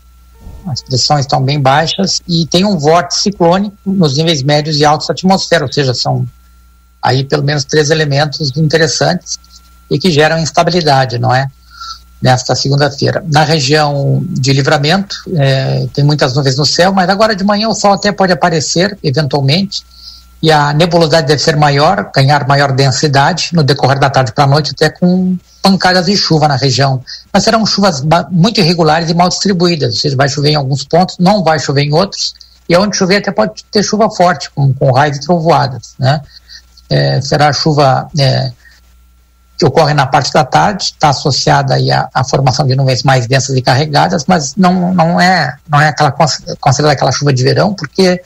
As pressões estão bem baixas e tem um vórtice ciclônico nos níveis médios e altos da atmosfera, ou seja, são aí pelo menos três elementos interessantes e que geram instabilidade, não é? Nesta segunda-feira. Na região de livramento, é, tem muitas nuvens no céu, mas agora de manhã o sol até pode aparecer, eventualmente, e a nebulosidade deve ser maior, ganhar maior densidade no decorrer da tarde para a noite, até com pancadas de chuva na região. Mas serão chuvas muito irregulares e mal distribuídas, ou seja, vai chover em alguns pontos, não vai chover em outros, e onde chover até pode ter chuva forte, com, com raios e trovoadas. Né? É, será chuva. É, que ocorre na parte da tarde, está associada aí à, à, formação de nuvens mais densas e carregadas, mas não, não é não é aquela considerada aquela chuva de verão, porque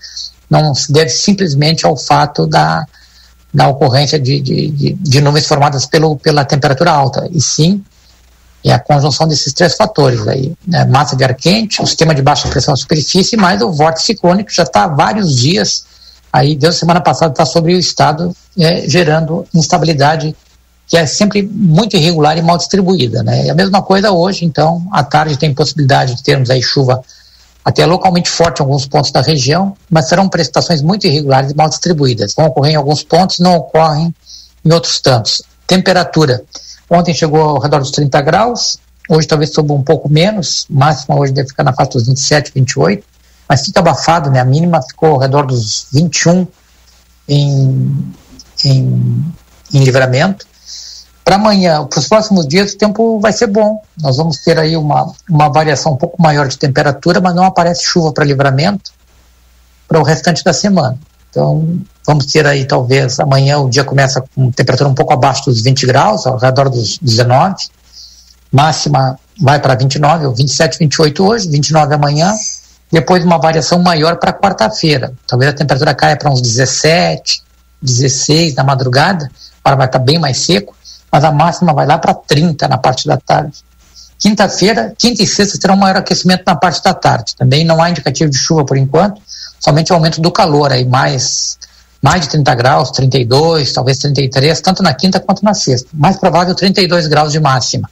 não se deve simplesmente ao fato da, da ocorrência de, de, de, de nuvens formadas pelo, pela temperatura alta, e sim é a conjunção desses três fatores aí, né? massa de ar quente, o sistema de baixa pressão na superfície, mais o vórtice ciclônico já está há vários dias aí, desde semana passada está sobre o estado, é, gerando instabilidade que é sempre muito irregular e mal distribuída. Né? E a mesma coisa hoje, então, à tarde tem possibilidade de termos aí chuva até localmente forte em alguns pontos da região, mas serão precipitações muito irregulares e mal distribuídas. Vão ocorrer em alguns pontos e não ocorrem em outros tantos. Temperatura. Ontem chegou ao redor dos 30 graus, hoje talvez suba um pouco menos, máxima hoje deve ficar na faixa dos 27, 28, mas fica abafado, né? A mínima ficou ao redor dos 21 em, em, em livramento para amanhã, para os próximos dias, o tempo vai ser bom. Nós vamos ter aí uma, uma variação um pouco maior de temperatura, mas não aparece chuva para livramento para o restante da semana. Então, vamos ter aí, talvez, amanhã o dia começa com temperatura um pouco abaixo dos 20 graus, ao redor dos 19. Máxima vai para 29, ou 27, 28 hoje, 29 amanhã. Depois uma variação maior para quarta-feira. Talvez a temperatura caia para uns 17, 16 na madrugada, para vai estar bem mais seco mas a máxima vai lá para 30 na parte da tarde. Quinta-feira, quinta e sexta terão maior aquecimento na parte da tarde. Também não há indicativo de chuva por enquanto, somente o aumento do calor aí, mais, mais de 30 graus, 32, talvez 33, tanto na quinta quanto na sexta. Mais provável 32 graus de máxima.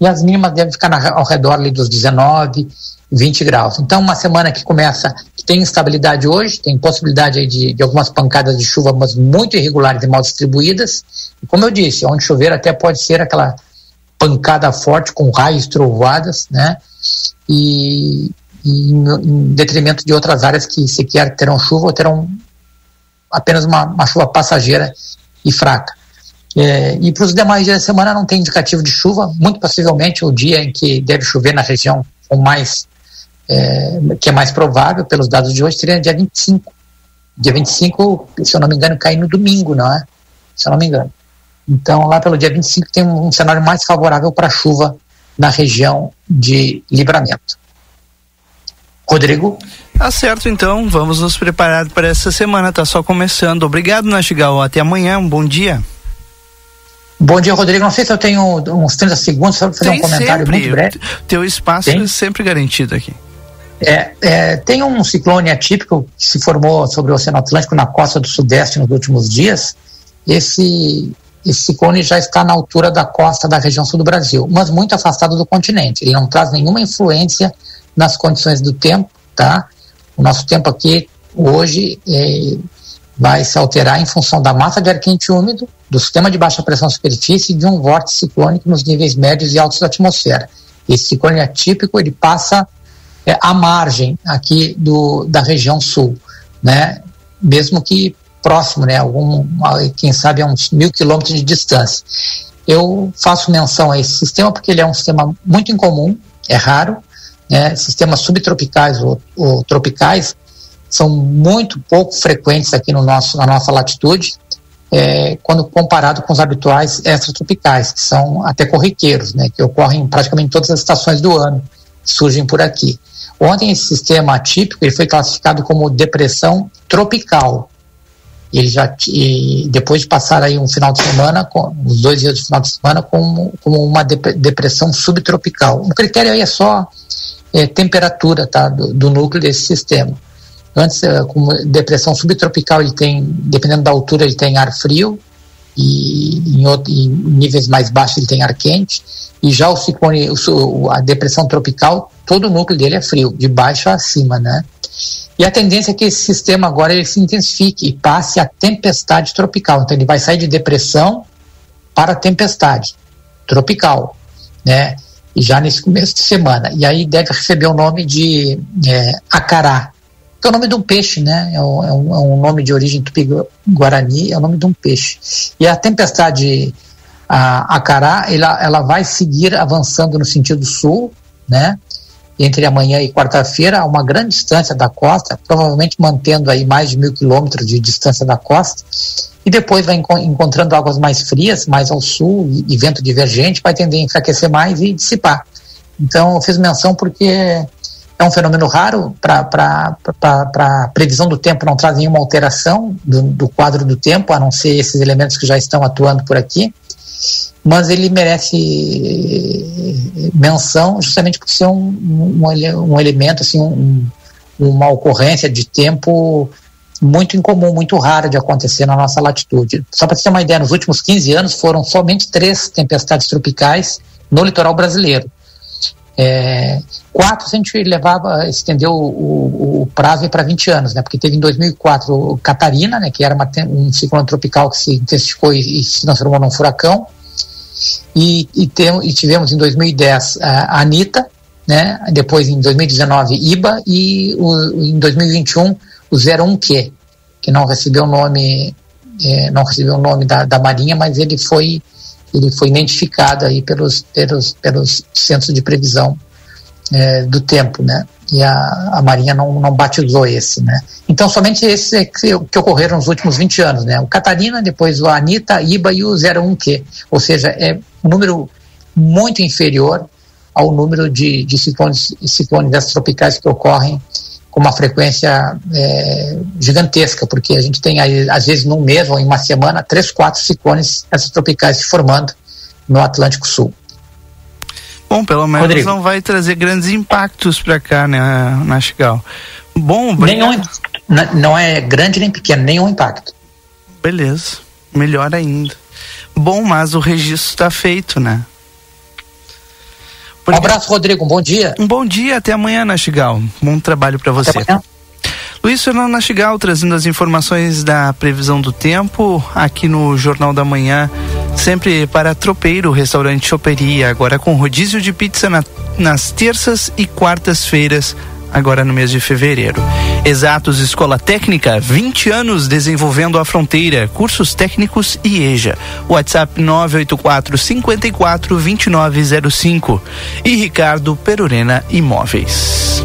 E as mínimas devem ficar na, ao redor ali dos 19, 20 graus. Então, uma semana que começa, tem instabilidade hoje, tem possibilidade de, de algumas pancadas de chuva, mas muito irregulares e mal distribuídas. E como eu disse, onde chover até pode ser aquela pancada forte com raios trovoadas, né? E, e em, em, detrimento de outras áreas que sequer terão chuva ou terão apenas uma, uma chuva passageira e fraca. É, e para os demais dias da semana não tem indicativo de chuva, muito possivelmente o dia em que deve chover na região com mais é, que é mais provável pelos dados de hoje, seria dia 25. Dia 25, se eu não me engano, cai no domingo, não é? Se eu não me engano. Então, lá pelo dia 25 tem um, cenário mais favorável para chuva na região de livramento. Rodrigo? Tá certo, então. Vamos nos preparar para essa semana. Tá só começando. Obrigado, Nastigal. Até amanhã. Um bom dia. Bom dia, Rodrigo. Não sei se eu tenho uns 30 segundos para fazer Tem um comentário sempre. muito breve. Teu espaço Tem? é sempre garantido aqui. É, é, tem um ciclone atípico que se formou sobre o Oceano Atlântico na costa do Sudeste nos últimos dias. Esse, esse ciclone já está na altura da costa da região sul do Brasil, mas muito afastado do continente. Ele não traz nenhuma influência nas condições do tempo, tá? O nosso tempo aqui hoje é, vai se alterar em função da massa de ar quente úmido, do sistema de baixa pressão superfície e de um vórtice ciclônico nos níveis médios e altos da atmosfera. Esse ciclone atípico ele passa é, à margem aqui do, da região sul, né? Mesmo que próximo, né? Algum, quem sabe a uns mil quilômetros de distância. Eu faço menção a esse sistema porque ele é um sistema muito incomum, é raro, né? Sistemas subtropicais ou, ou tropicais são muito pouco frequentes aqui no nosso, na nossa latitude, é, quando comparado com os habituais extratropicais, que são até corriqueiros, né, que ocorrem praticamente em todas as estações do ano, surgem por aqui. Ontem esse sistema atípico ele foi classificado como depressão tropical. Ele já depois de passar aí um final de semana, com, os dois dias de final de semana, como, uma depressão subtropical. O critério aí é só é, temperatura tá, do, do, núcleo desse sistema. Antes, é, como depressão subtropical, ele tem, dependendo da altura, ele tem ar frio e em, outro, em níveis mais baixos ele tem ar quente. E já o ciclone, a depressão tropical, todo o núcleo dele é frio, de baixo a cima, né? E a tendência é que esse sistema agora ele se intensifique e passe a tempestade tropical. Então ele vai sair de depressão para tempestade tropical, né? E já nesse começo de semana. E aí deve receber o nome de é, Acará, é o nome de um peixe, né? É um, é um é nome de origem tupi-guarani, é o nome de um peixe. E a tempestade a Acará, ela, ela vai seguir avançando no sentido sul, né? Entre amanhã e quarta-feira, a uma grande distância da costa, provavelmente mantendo aí mais de mil quilômetros de distância da costa, e depois vai encontrando águas mais frias, mais ao sul, e, e vento divergente, vai tender a enfraquecer mais e dissipar. Então, eu fiz menção porque é um fenômeno raro para previsão do tempo, não traz nenhuma alteração do, do, quadro do tempo, a não ser esses elementos que já estão atuando por aqui mas ele merece eh, menção justamente por ser um, um, um elemento, assim, um, uma ocorrência de tempo muito incomum, muito rara de acontecer na nossa latitude. Só para ter uma ideia, nos últimos 15 anos foram somente três tempestades tropicais no litoral brasileiro. É, quatro, se a gente levava, estendeu o, o, prazo para 20 anos, né? Porque teve em 2004 Catarina, né? Que era uma, um ciclone tropical que se intensificou e, e se transformou num furacão. E, e, tem, e tivemos em 2010 a Anitta, né? Depois em 2019 IBA e o, em 2021 o 01Q, que não recebeu o nome, é, não recebeu o nome da, da Marinha, mas ele foi ele foi identificado aí pelos, pelos, pelos centros de previsão é, do tempo, né? E a, a Marinha não, não batizou esse, né? Então, somente esses é que, que ocorreram nos últimos 20 anos, né? O Catarina, depois o Anitta, IBA e o 01Q. Ou seja, é um número muito inferior ao número de, de ciclones, ciclones tropicais que ocorrem com uma frequência é, gigantesca, porque a gente tem aí, às vezes num mês ou em uma semana, três, quatro ciclones tropicais se formando no Atlântico Sul. Bom, pelo menos Rodrigo. não vai trazer grandes impactos para cá, né, Nastigal? Bom, nenhum, não é grande nem pequeno, nenhum impacto. Beleza, melhor ainda. Bom, mas o registro está feito, né? Porque... Um abraço, Rodrigo. Um bom dia. Um bom dia. Até amanhã, Nastigal. Bom trabalho para você. Até amanhã. Luiz Fernando Nastigal trazendo as informações da previsão do tempo aqui no Jornal da Manhã, sempre para Tropeiro, restaurante Choperia, agora com rodízio de pizza na, nas terças e quartas-feiras agora no mês de fevereiro. Exatos Escola Técnica, 20 anos desenvolvendo a fronteira, cursos técnicos e EJA. WhatsApp 984 54 2905. E Ricardo Perurena Imóveis.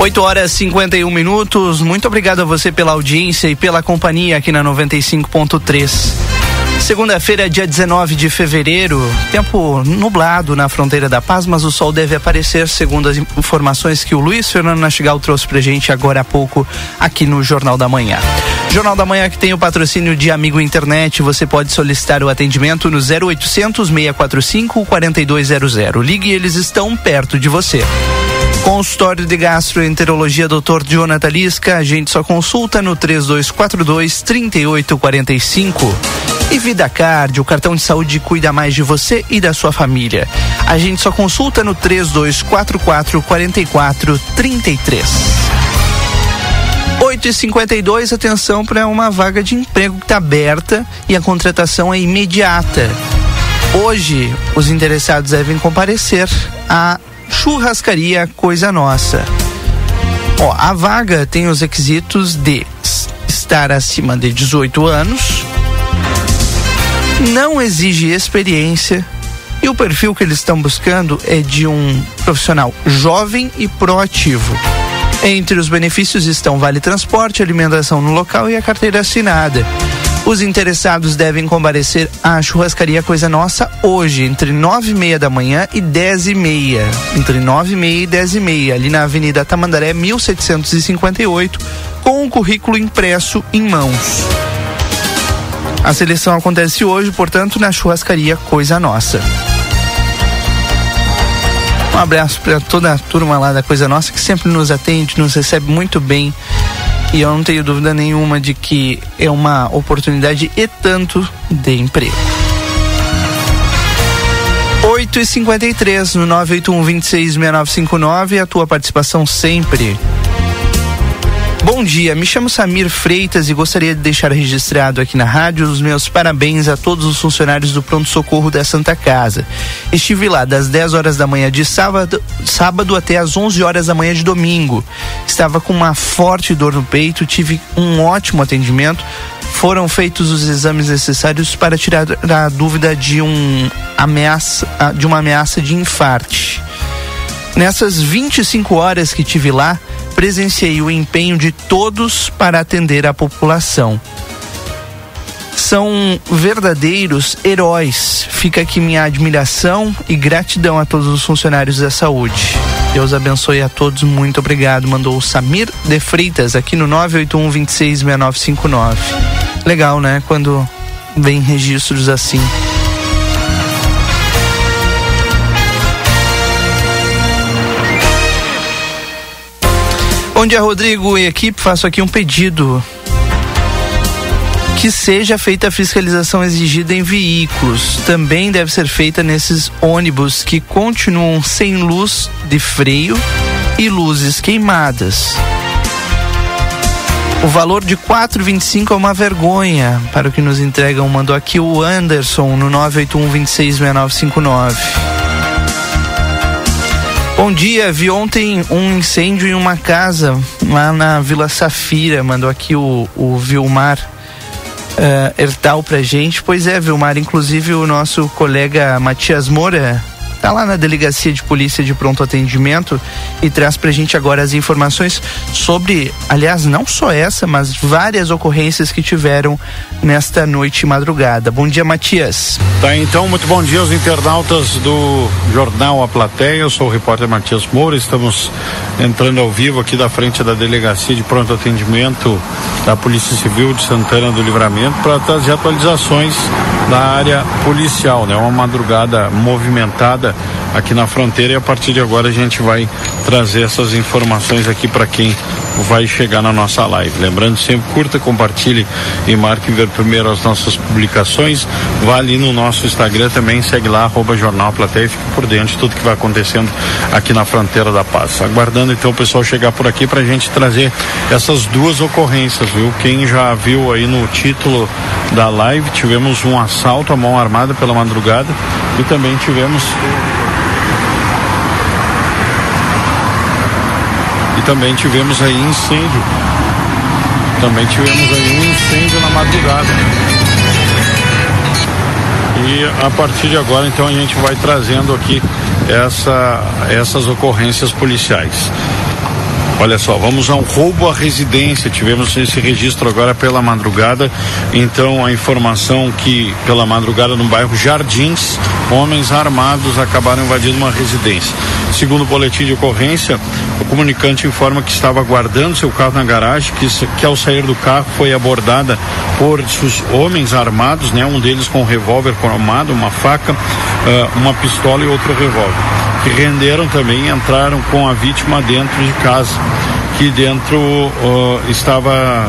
8 horas e 51 minutos. Muito obrigado a você pela audiência e pela companhia aqui na 95.3. Segunda-feira, dia 19 de fevereiro, tempo nublado na fronteira da paz, mas o sol deve aparecer, segundo as informações que o Luiz Fernando Nastigal trouxe pra gente agora há pouco aqui no Jornal da Manhã. Jornal da Manhã que tem o patrocínio de Amigo Internet, você pode solicitar o atendimento no 0800 645 4200. Ligue, eles estão perto de você. Consultório de Gastroenterologia Dr. Jonathan Lisca, a gente só consulta no 3242 3845. E Vida Card, o cartão de saúde cuida mais de você e da sua família. A gente só consulta no 3244 4433. 8 e 52 atenção para uma vaga de emprego que está aberta e a contratação é imediata. Hoje, os interessados devem comparecer a Churrascaria Coisa Nossa. Ó, a vaga tem os requisitos de estar acima de 18 anos, não exige experiência e o perfil que eles estão buscando é de um profissional jovem e proativo. Entre os benefícios estão vale transporte, alimentação no local e a carteira assinada. Os interessados devem comparecer à churrascaria Coisa Nossa hoje, entre nove e meia da manhã e dez e meia. Entre nove e meia e dez e meia, ali na Avenida Tamandaré, 1758, com o currículo impresso em mãos. A seleção acontece hoje, portanto, na churrascaria Coisa Nossa. Um abraço para toda a turma lá da Coisa Nossa que sempre nos atende, nos recebe muito bem e eu não tenho dúvida nenhuma de que é uma oportunidade e tanto de emprego. 8 e 53 no 981 266959 a tua participação sempre. Bom dia, me chamo Samir Freitas e gostaria de deixar registrado aqui na rádio os meus parabéns a todos os funcionários do Pronto Socorro da Santa Casa. Estive lá das 10 horas da manhã de sábado, sábado até as 11 horas da manhã de domingo. Estava com uma forte dor no peito, tive um ótimo atendimento. Foram feitos os exames necessários para tirar a dúvida de um ameaça, de uma ameaça de infarte. Nessas 25 horas que tive lá, presenciei o empenho de todos para atender a população. São verdadeiros heróis. Fica aqui minha admiração e gratidão a todos os funcionários da saúde. Deus abençoe a todos, muito obrigado. Mandou o Samir de Freitas aqui no 981 266959. Legal, né? Quando vem registros assim. Bom dia, Rodrigo e equipe. Faço aqui um pedido que seja feita a fiscalização exigida em veículos. Também deve ser feita nesses ônibus que continuam sem luz de freio e luzes queimadas. O valor de 4,25 é uma vergonha para o que nos entregam. Mandou aqui o Anderson no 981 266959. Dia, vi ontem um incêndio em uma casa lá na Vila Safira, mandou aqui o, o Vilmar uh, Ertal pra gente. Pois é, Vilmar, inclusive o nosso colega Matias Moura está lá na delegacia de polícia de pronto atendimento e traz pra gente agora as informações sobre, aliás, não só essa, mas várias ocorrências que tiveram nesta noite e madrugada. Bom dia, Matias. Tá, então, muito bom dia aos internautas do Jornal A Plateia. Eu sou o repórter Matias Moura. Estamos entrando ao vivo aqui da frente da delegacia de pronto atendimento da Polícia Civil de Santana do Livramento para trazer atualizações da área policial, né? Uma madrugada movimentada aqui na fronteira e a partir de agora a gente vai trazer essas informações aqui para quem vai chegar na nossa live. Lembrando sempre, curta, compartilhe e marque ver primeiro as nossas publicações. Vá ali no nosso Instagram também, segue lá, arroba Jornal Plateia e fique por dentro de tudo que vai acontecendo aqui na fronteira da paz. Aguardando então o pessoal chegar por aqui para a gente trazer essas duas ocorrências, viu? Quem já viu aí no título da live, tivemos um assalto à mão armada pela madrugada e também tivemos também tivemos aí incêndio. Também tivemos aí um incêndio na madrugada. E a partir de agora, então, a gente vai trazendo aqui essa, essas ocorrências policiais. Olha só, vamos a um roubo à residência. Tivemos esse registro agora pela madrugada. Então, a informação que pela madrugada no bairro Jardins, homens armados acabaram invadindo uma residência. Segundo o boletim de ocorrência, o comunicante informa que estava guardando seu carro na garagem, que, que ao sair do carro foi abordada por homens armados, né? Um deles com um revólver cromado, uma faca, uh, uma pistola e outro revólver que renderam também entraram com a vítima dentro de casa, que dentro uh, estava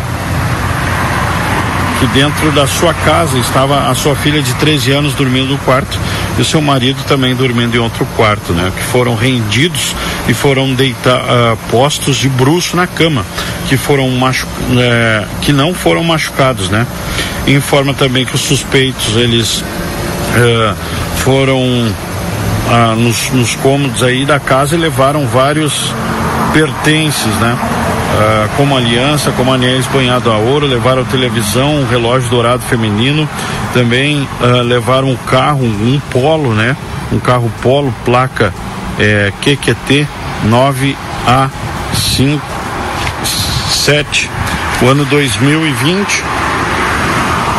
que dentro da sua casa estava a sua filha de 13 anos dormindo no quarto e o seu marido também dormindo em outro quarto, né? Que foram rendidos e foram deitar, uh, postos de bruxo na cama, que foram machu uh, que não foram machucados, né? Informa também que os suspeitos eles uh, foram ah, nos, nos cômodos aí da casa e levaram vários pertences, né? Ah, como aliança, como anéis banhado a ouro, levaram televisão, um relógio dourado feminino, também ah, levaram um carro, um, um, polo, né? Um carro polo, placa é, QQT 9A57, o ano 2020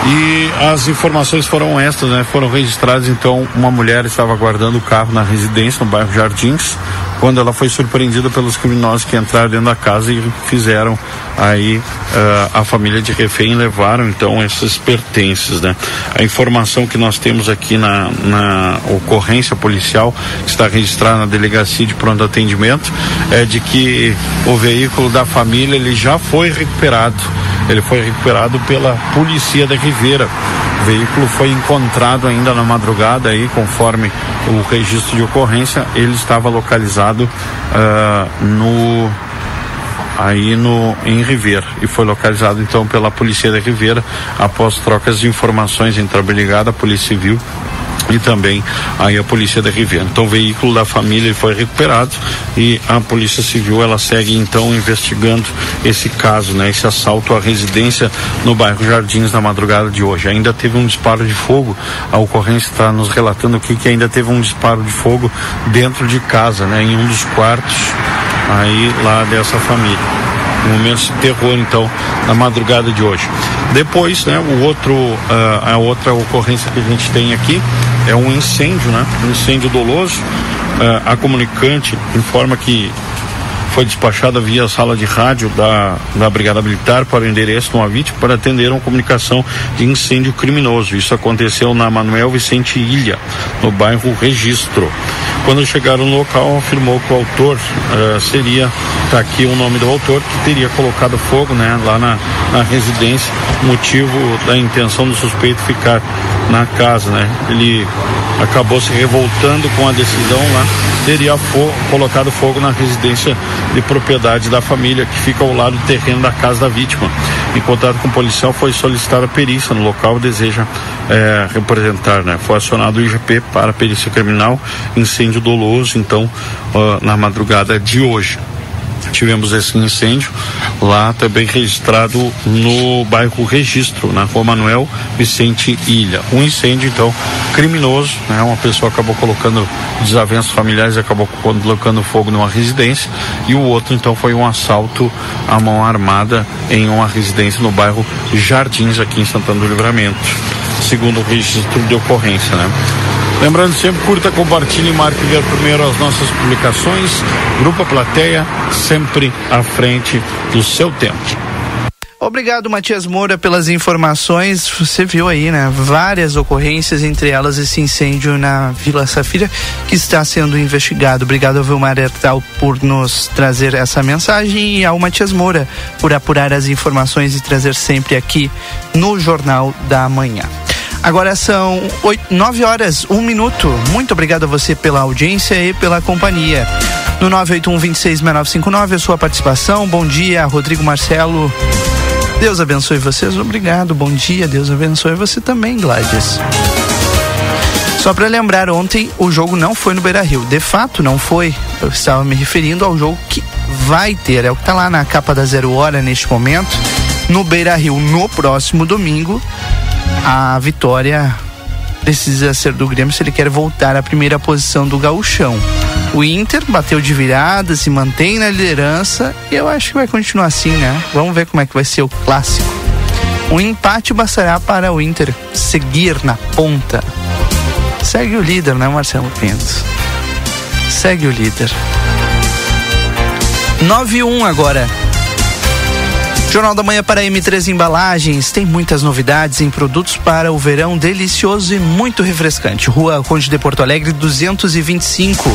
e as informações foram estas, né? Foram registradas então uma mulher estava guardando o carro na residência no bairro Jardins, quando ela foi surpreendida pelos criminosos que entraram dentro da casa e fizeram aí uh, a família de refém levaram então esses pertences, né? A informação que nós temos aqui na, na ocorrência policial que está registrada na delegacia de pronto atendimento é de que o veículo da família ele já foi recuperado ele foi recuperado pela polícia da Ribeira. O veículo foi encontrado ainda na madrugada aí, conforme o registro de ocorrência, ele estava localizado uh, no aí no em Ribeira e foi localizado então pela polícia da Ribeira após trocas de informações entre a brigada, a polícia civil e também aí a polícia da Riviera. Então o veículo da família foi recuperado e a polícia civil ela segue então investigando esse caso, né, esse assalto à residência no bairro Jardins na madrugada de hoje. Ainda teve um disparo de fogo. A ocorrência está nos relatando aqui que ainda teve um disparo de fogo dentro de casa, né, em um dos quartos aí lá dessa família um momento de terror então na madrugada de hoje. Depois, né, o outro, uh, a outra ocorrência que a gente tem aqui é um incêndio, né? Um incêndio doloso. Uh, a comunicante informa que foi despachada via sala de rádio da, da Brigada Militar para o endereço de uma vítima para atender uma comunicação de incêndio criminoso. Isso aconteceu na Manuel Vicente Ilha, no bairro Registro. Quando chegaram no local, afirmou que o autor uh, seria, está aqui o nome do autor, que teria colocado fogo né, lá na, na residência, motivo da intenção do suspeito ficar na casa. Né? Ele acabou se revoltando com a decisão lá, teria fo colocado fogo na residência de propriedade da família, que fica ao lado do terreno da casa da vítima. Em contato com o policial, foi solicitada a perícia no local, deseja é, representar, né? Foi acionado o IGP para perícia criminal, incêndio doloso, então, na madrugada de hoje. Tivemos esse incêndio lá também registrado no bairro Registro, na rua Manuel Vicente Ilha. Um incêndio, então, criminoso, né? Uma pessoa acabou colocando desavenças familiares, acabou colocando fogo numa residência e o outro, então, foi um assalto à mão armada em uma residência no bairro Jardins, aqui em Santana do Livramento, segundo o registro de ocorrência, né? Lembrando sempre, curta, compartilhe e marque ver primeiro as nossas publicações. Grupo Plateia, sempre à frente do seu tempo. Obrigado, Matias Moura, pelas informações. Você viu aí, né? Várias ocorrências, entre elas esse incêndio na Vila Safira, que está sendo investigado. Obrigado ao Vilmar Hertal por nos trazer essa mensagem e ao Matias Moura por apurar as informações e trazer sempre aqui no Jornal da Manhã. Agora são oito, 9 horas, um minuto. Muito obrigado a você pela audiência e pela companhia. No 981 266959, a sua participação. Bom dia, Rodrigo Marcelo. Deus abençoe vocês. Obrigado. Bom dia. Deus abençoe você também, Gladys. Só para lembrar, ontem o jogo não foi no Beira Rio. De fato, não foi. Eu estava me referindo ao jogo que vai ter. É o que está lá na capa da Zero Hora neste momento. No Beira Rio, no próximo domingo a vitória precisa ser do Grêmio se ele quer voltar à primeira posição do gauchão. O Inter bateu de virada, se mantém na liderança e eu acho que vai continuar assim, né? Vamos ver como é que vai ser o clássico. Um empate bastará para o Inter seguir na ponta. Segue o líder, né, Marcelo Pinto? Segue o líder. 9-1 agora. Jornal da Manhã para M3 Embalagens tem muitas novidades em produtos para o verão delicioso e muito refrescante. Rua Conde de Porto Alegre 225.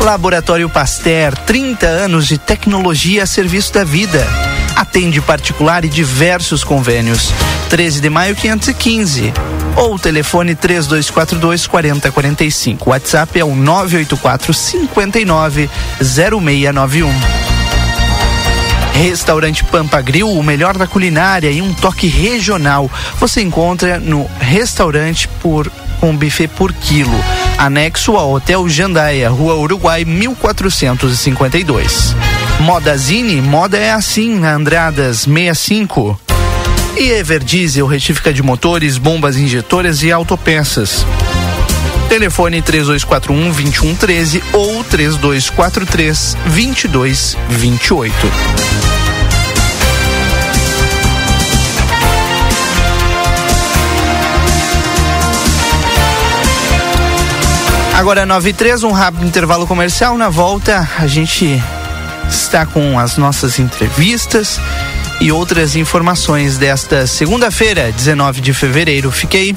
Laboratório Pasteur, 30 anos de tecnologia a serviço da vida. Atende particular e diversos convênios. 13 de maio 515 ou telefone 3242 4045. WhatsApp é o 984 59 0691. Restaurante Pampa Grill, o melhor da culinária e um toque regional. Você encontra no restaurante por com buffet por quilo. Anexo ao Hotel Jandaia, Rua Uruguai 1452. Modazine, moda é assim Andradas 65. E Everdiesel, retífica de motores, bombas injetoras e autopeças. Telefone 3241 2113 ou 3243 2228. Agora 9 e 3, um rápido intervalo comercial. Na volta, a gente está com as nossas entrevistas e outras informações desta segunda-feira, 19 de fevereiro. Fiquei.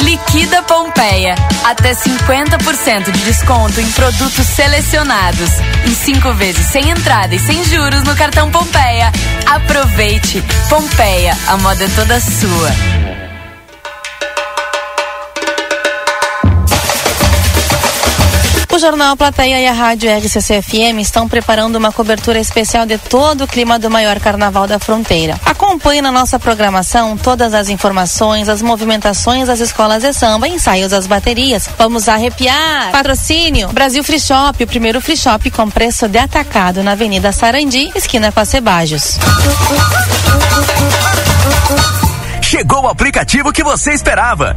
Liquida Pompeia. Até 50% de desconto em produtos selecionados. Em cinco vezes sem entrada e sem juros no cartão Pompeia. Aproveite. Pompeia, a moda é toda sua. O Jornal Plateia e a Rádio RCC-FM estão preparando uma cobertura especial de todo o clima do maior carnaval da fronteira. Acompanhe na nossa programação todas as informações, as movimentações das escolas de samba, ensaios das baterias. Vamos arrepiar! Patrocínio Brasil Free Shop, o primeiro free shop com preço de atacado na Avenida Sarandi, esquina com a Cebajos. Chegou o aplicativo que você esperava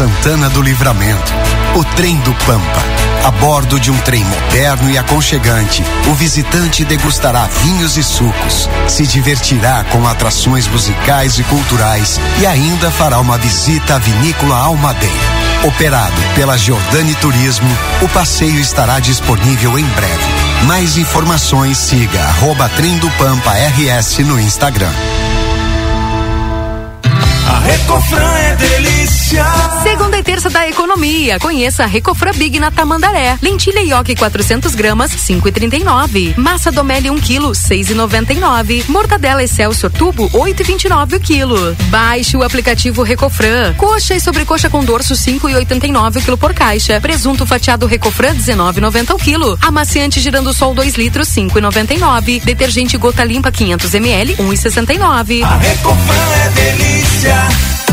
Santana do Livramento. O Trem do Pampa. A bordo de um trem moderno e aconchegante, o visitante degustará vinhos e sucos, se divertirá com atrações musicais e culturais e ainda fará uma visita à vinícola Almadeira. Operado pela Giordani Turismo, o passeio estará disponível em breve. Mais informações siga arroba Trem do Pampa RS no Instagram. A Recofran é delícia. Segunda e terça da economia. Conheça a Recofran Big na Tamandaré. Lentilha Yoki 400 gramas, 5,39. Massa Domelli 1 kg, 6,99. Mortadela Excelsior Tubo, 8,29 o quilo. Baixe o aplicativo Recofran. Coxa e sobrecoxa com dorso, 5,89 o quilo por caixa. Presunto fatiado Recofran, 19,90 o quilo. Amaciante girando sol 2 litros, 5,99. Detergente gota limpa 500 ml, 1,69. A Recofran é delícia.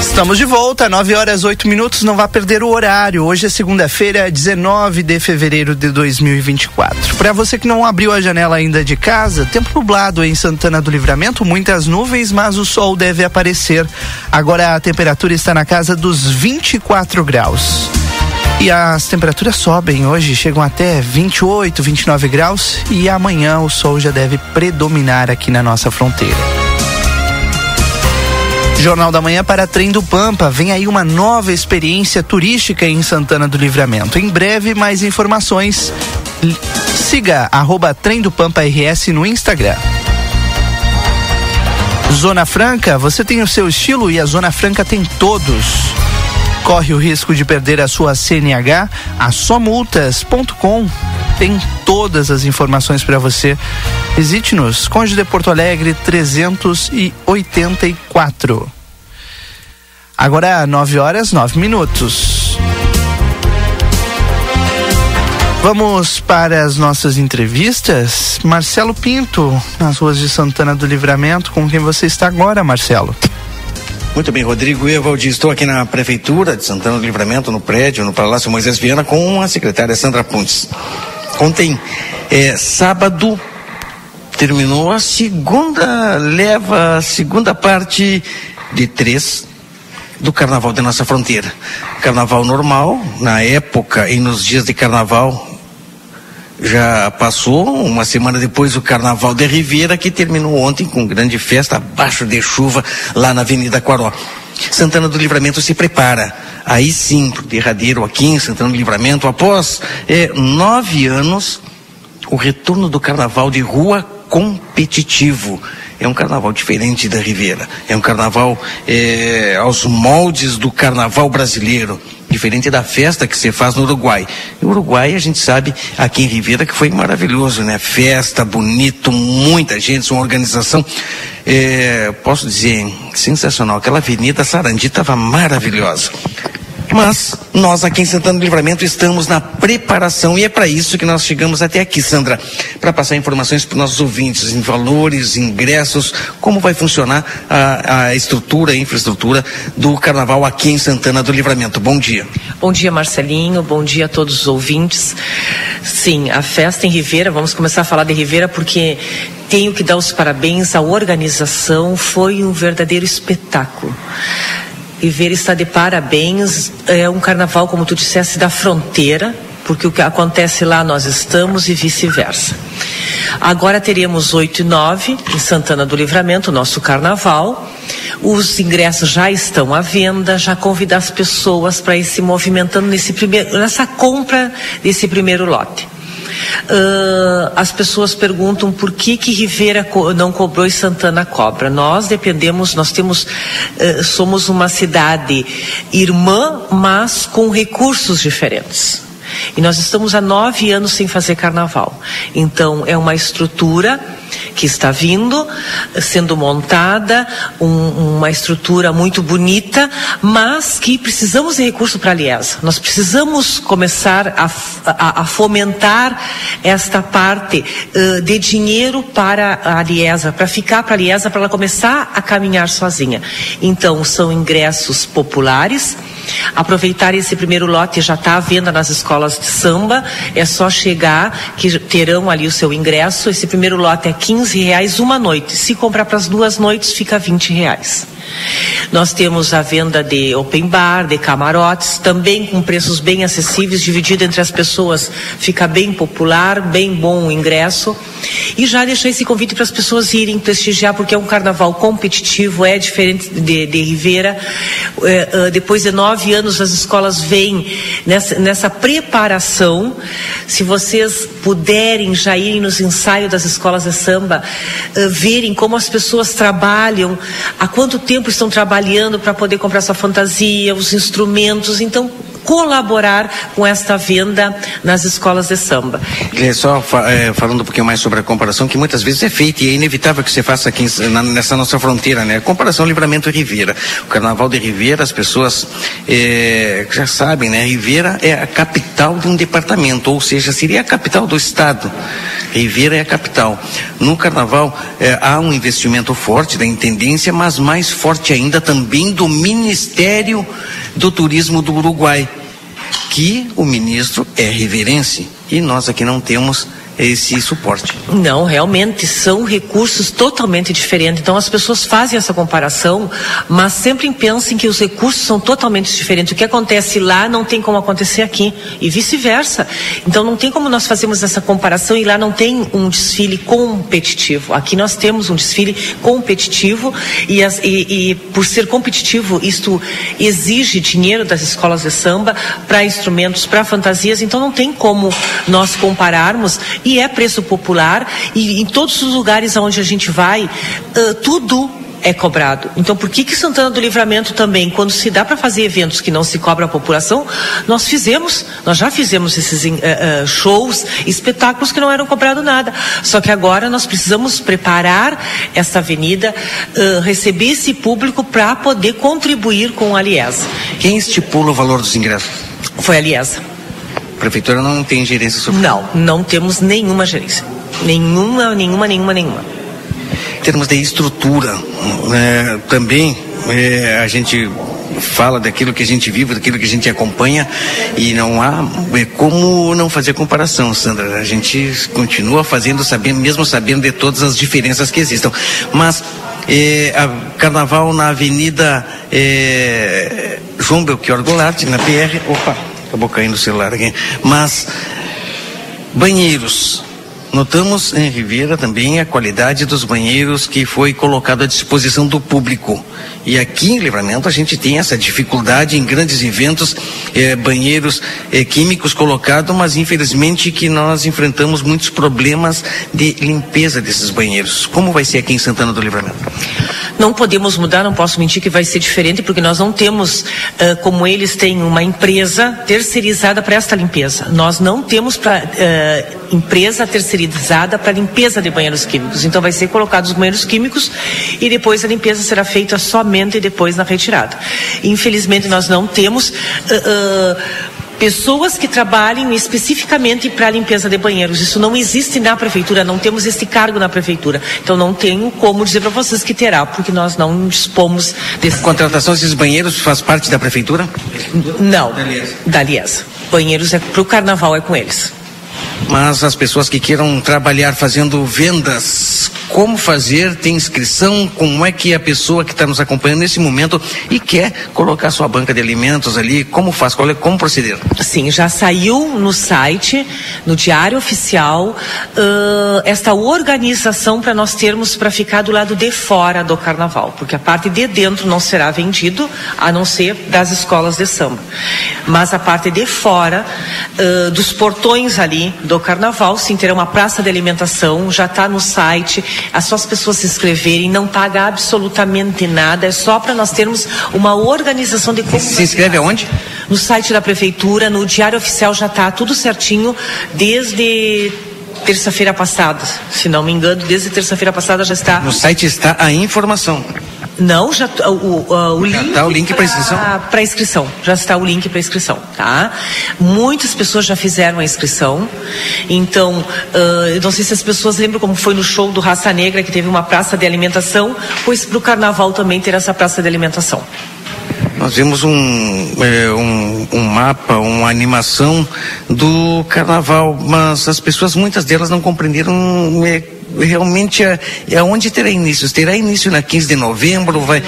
Estamos de volta, 9 horas 8 minutos, não vá perder o horário. Hoje é segunda-feira, 19 de fevereiro de 2024. Para você que não abriu a janela ainda de casa, tempo nublado em Santana do Livramento, muitas nuvens, mas o sol deve aparecer. Agora a temperatura está na casa dos 24 graus. E as temperaturas sobem hoje, chegam até 28, 29 graus e amanhã o sol já deve predominar aqui na nossa fronteira. Jornal da Manhã para Trem do Pampa. Vem aí uma nova experiência turística em Santana do Livramento. Em breve, mais informações. Siga arroba Trem do Pampa RS no Instagram. Zona Franca, você tem o seu estilo e a Zona Franca tem todos. Corre o risco de perder a sua CNH? A somultas.com tem todas as informações para você. Visite-nos, Conde de Porto Alegre 384. Agora 9 horas 9 minutos. Vamos para as nossas entrevistas. Marcelo Pinto, nas ruas de Santana do Livramento, com quem você está agora, Marcelo. Muito bem, Rodrigo Evaldi, estou aqui na Prefeitura de Santana do Livramento, no prédio, no Palácio Moisés Viana, com a secretária Sandra Pontes. Ontem, é, sábado, terminou a segunda leva, a segunda parte de três do carnaval da nossa fronteira. Carnaval normal, na época e nos dias de carnaval, já passou, uma semana depois o Carnaval de Ribeira, que terminou ontem com grande festa, abaixo de chuva, lá na Avenida Quaró. Santana do Livramento se prepara, aí sim, para o derradeiro aqui em Santana do Livramento, após é, nove anos, o retorno do Carnaval de rua competitivo. É um carnaval diferente da Ribeira. É um carnaval é, aos moldes do carnaval brasileiro diferente da festa que se faz no Uruguai. No Uruguai, a gente sabe, aqui em Ribeira, que foi maravilhoso, né? Festa, bonito, muita gente, uma organização, é, posso dizer, sensacional. Aquela avenida Sarandi estava maravilhosa. Mas nós aqui em Santana do Livramento estamos na preparação e é para isso que nós chegamos até aqui, Sandra, para passar informações para os nossos ouvintes em valores, ingressos, como vai funcionar a, a estrutura, a infraestrutura do carnaval aqui em Santana do Livramento. Bom dia. Bom dia, Marcelinho. Bom dia a todos os ouvintes. Sim, a festa em Ribeira, vamos começar a falar de Ribeira porque tenho que dar os parabéns à organização, foi um verdadeiro espetáculo. Ribeira está de parabéns. É um carnaval, como tu disseste, da fronteira, porque o que acontece lá nós estamos e vice-versa. Agora teremos 8 e 9 em Santana do Livramento, nosso carnaval. Os ingressos já estão à venda, já convidar as pessoas para ir se movimentando nesse primeiro, nessa compra desse primeiro lote. Uh, as pessoas perguntam por que que Rivera não cobrou e Santana cobra. Nós dependemos, nós temos, uh, somos uma cidade irmã, mas com recursos diferentes. E nós estamos há nove anos sem fazer carnaval. Então é uma estrutura que está vindo, sendo montada, um, uma estrutura muito bonita, mas que precisamos de recurso para a Liesa. Nós precisamos começar a, a, a fomentar esta parte uh, de dinheiro para a Liesa, para ficar para a Liesa, para ela começar a caminhar sozinha. Então, são ingressos populares. Aproveitar esse primeiro lote já está à venda nas escolas de samba. É só chegar que terão ali o seu ingresso. Esse primeiro lote é 15 reais uma noite. Se comprar para as duas noites, fica 20 reais. Nós temos a venda de open bar, de camarotes, também com preços bem acessíveis, dividido entre as pessoas, fica bem popular, bem bom o ingresso. E já deixei esse convite para as pessoas irem prestigiar, porque é um carnaval competitivo, é diferente de, de Ribeira. É, é, depois de nove anos, as escolas vêm nessa, nessa preparação. Se vocês puderem já irem nos ensaios das escolas de samba, é, verem como as pessoas trabalham, há quanto tempo estão trabalhando para poder comprar sua fantasia, os instrumentos. Então, colaborar com esta venda nas escolas de samba. É só é, falando um pouquinho mais sobre a comparação, que muitas vezes é feita e é inevitável que você faça aqui na, nessa nossa fronteira, né? Comparação Livramento Ribeira. O Carnaval de Ribeira, as pessoas é, já sabem, né? Ribeira é a capital de um departamento, ou seja, seria a capital do estado. Ribeira é a capital. No Carnaval é, há um investimento forte da intendência, mas mais forte ainda também do Ministério do Turismo do Uruguai que o ministro é reverência e nós aqui não temos esse suporte. Não, realmente são recursos totalmente diferentes. Então as pessoas fazem essa comparação, mas sempre pensem que os recursos são totalmente diferentes. O que acontece lá não tem como acontecer aqui e vice-versa. Então não tem como nós fazermos essa comparação e lá não tem um desfile competitivo. Aqui nós temos um desfile competitivo e, as, e, e por ser competitivo isto exige dinheiro das escolas de samba para instrumentos, para fantasias. Então não tem como nós compararmos e é preço popular e em todos os lugares onde a gente vai, uh, tudo é cobrado. Então, por que que Santana do Livramento também, quando se dá para fazer eventos que não se cobra a população, nós fizemos, nós já fizemos esses uh, uh, shows, espetáculos que não eram cobrado nada. Só que agora nós precisamos preparar essa avenida, uh, receber esse público para poder contribuir com a Liesa. Quem estipula o valor dos ingressos? Foi a Liesa. A prefeitura não tem gerência sobre Não, não temos nenhuma gerência. Nenhuma, nenhuma, nenhuma, nenhuma. Em termos de estrutura, né, também é, a gente fala daquilo que a gente vive, daquilo que a gente acompanha e não há é, como não fazer comparação, Sandra. A gente continua fazendo, sabendo, mesmo sabendo de todas as diferenças que existam. Mas é, a carnaval na Avenida é, João Belchior Goulart, na PR, opa, acabou caindo o celular aqui. Mas banheiros, Notamos em Ribeira também a qualidade dos banheiros que foi colocado à disposição do público. E aqui em Livramento a gente tem essa dificuldade em grandes eventos, eh, banheiros eh, químicos colocados, mas infelizmente que nós enfrentamos muitos problemas de limpeza desses banheiros. Como vai ser aqui em Santana do Livramento? Não podemos mudar, não posso mentir que vai ser diferente, porque nós não temos, uh, como eles têm, uma empresa terceirizada para esta limpeza. Nós não temos uh, empresa terceirizada para limpeza de banheiros químicos. Então vai ser colocados os banheiros químicos e depois a limpeza será feita somente depois na retirada. Infelizmente nós não temos. Uh, pessoas que trabalhem especificamente para a limpeza de banheiros. Isso não existe na prefeitura, não temos esse cargo na prefeitura. Então não tenho como dizer para vocês que terá, porque nós não dispomos desse. A contratação desses banheiros faz parte da prefeitura? Não, da Liesa. Banheiros é para o carnaval é com eles. Mas as pessoas que queiram trabalhar fazendo vendas, como fazer? Tem inscrição? Como é que a pessoa que está nos acompanhando nesse momento e quer colocar sua banca de alimentos ali, como faz? Qual é, como proceder? Sim, já saiu no site, no Diário Oficial, uh, esta organização para nós termos para ficar do lado de fora do carnaval, porque a parte de dentro não será vendido, a não ser das escolas de samba. Mas a parte de fora, uh, dos portões ali do carnaval, sim, terá uma praça de alimentação, já está no site, é só as pessoas se inscreverem, não paga absolutamente nada, é só para nós termos uma organização de como. Se inscreve aonde? No site da prefeitura, no Diário Oficial já está tudo certinho, desde terça-feira passada, se não me engano, desde terça-feira passada já está. No site está a informação. Não, já o, o, o link está o link para inscrição. Para inscrição, já está o link para inscrição, tá? Muitas pessoas já fizeram a inscrição. Então, uh, não sei se as pessoas lembram como foi no show do Raça Negra que teve uma praça de alimentação, pois para o Carnaval também ter essa praça de alimentação. Nós vimos um, é, um, um, mapa, uma animação do carnaval, mas as pessoas, muitas delas não compreenderam é, realmente é, é onde terá início. Terá início na 15 de novembro, vai,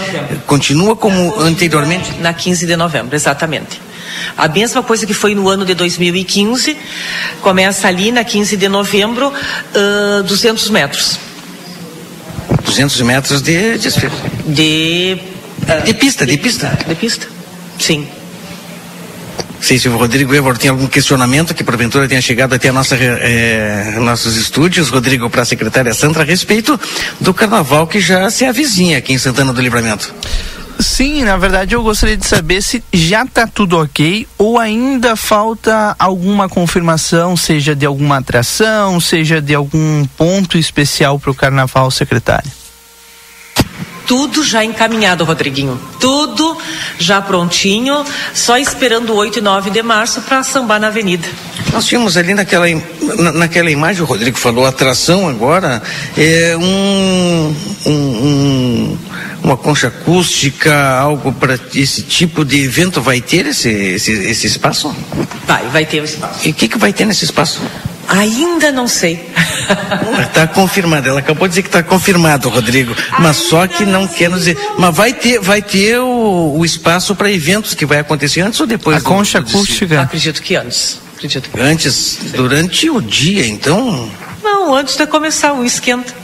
continua como anteriormente? Na 15 de novembro, exatamente. A mesma coisa que foi no ano de 2015, começa ali na 15 de novembro, uh, 200 metros. 200 metros de desfile? De de pista, de, de pista. De pista, sim. Sei se o Rodrigo Evor tem algum questionamento que porventura tenha chegado até nossa, eh, nossos estúdios, Rodrigo, para a secretária Sandra, a respeito do carnaval que já se avizinha aqui em Santana do Livramento. Sim, na verdade eu gostaria de saber se já está tudo ok ou ainda falta alguma confirmação, seja de alguma atração, seja de algum ponto especial para o carnaval, secretário tudo já encaminhado, Rodriguinho. Tudo já prontinho, só esperando o 8 e 9 de março para sambar na avenida. Nós tínhamos ali naquela, naquela imagem, o Rodrigo falou, atração agora, é um, um, um uma concha acústica, algo para esse tipo de evento vai ter esse, esse, esse espaço? Vai, vai ter o espaço. E o que, que vai ter nesse espaço? Ainda não sei. Está confirmado. Ela acabou de dizer que está confirmado, Rodrigo. Mas só que não quer nos dizer. Mas vai ter, vai ter o, o espaço para eventos que vai acontecer antes ou depois? A do, concha do acústica. Acredito que antes. Acredito que antes, durante o dia, então. Não, antes de começar o esquenta.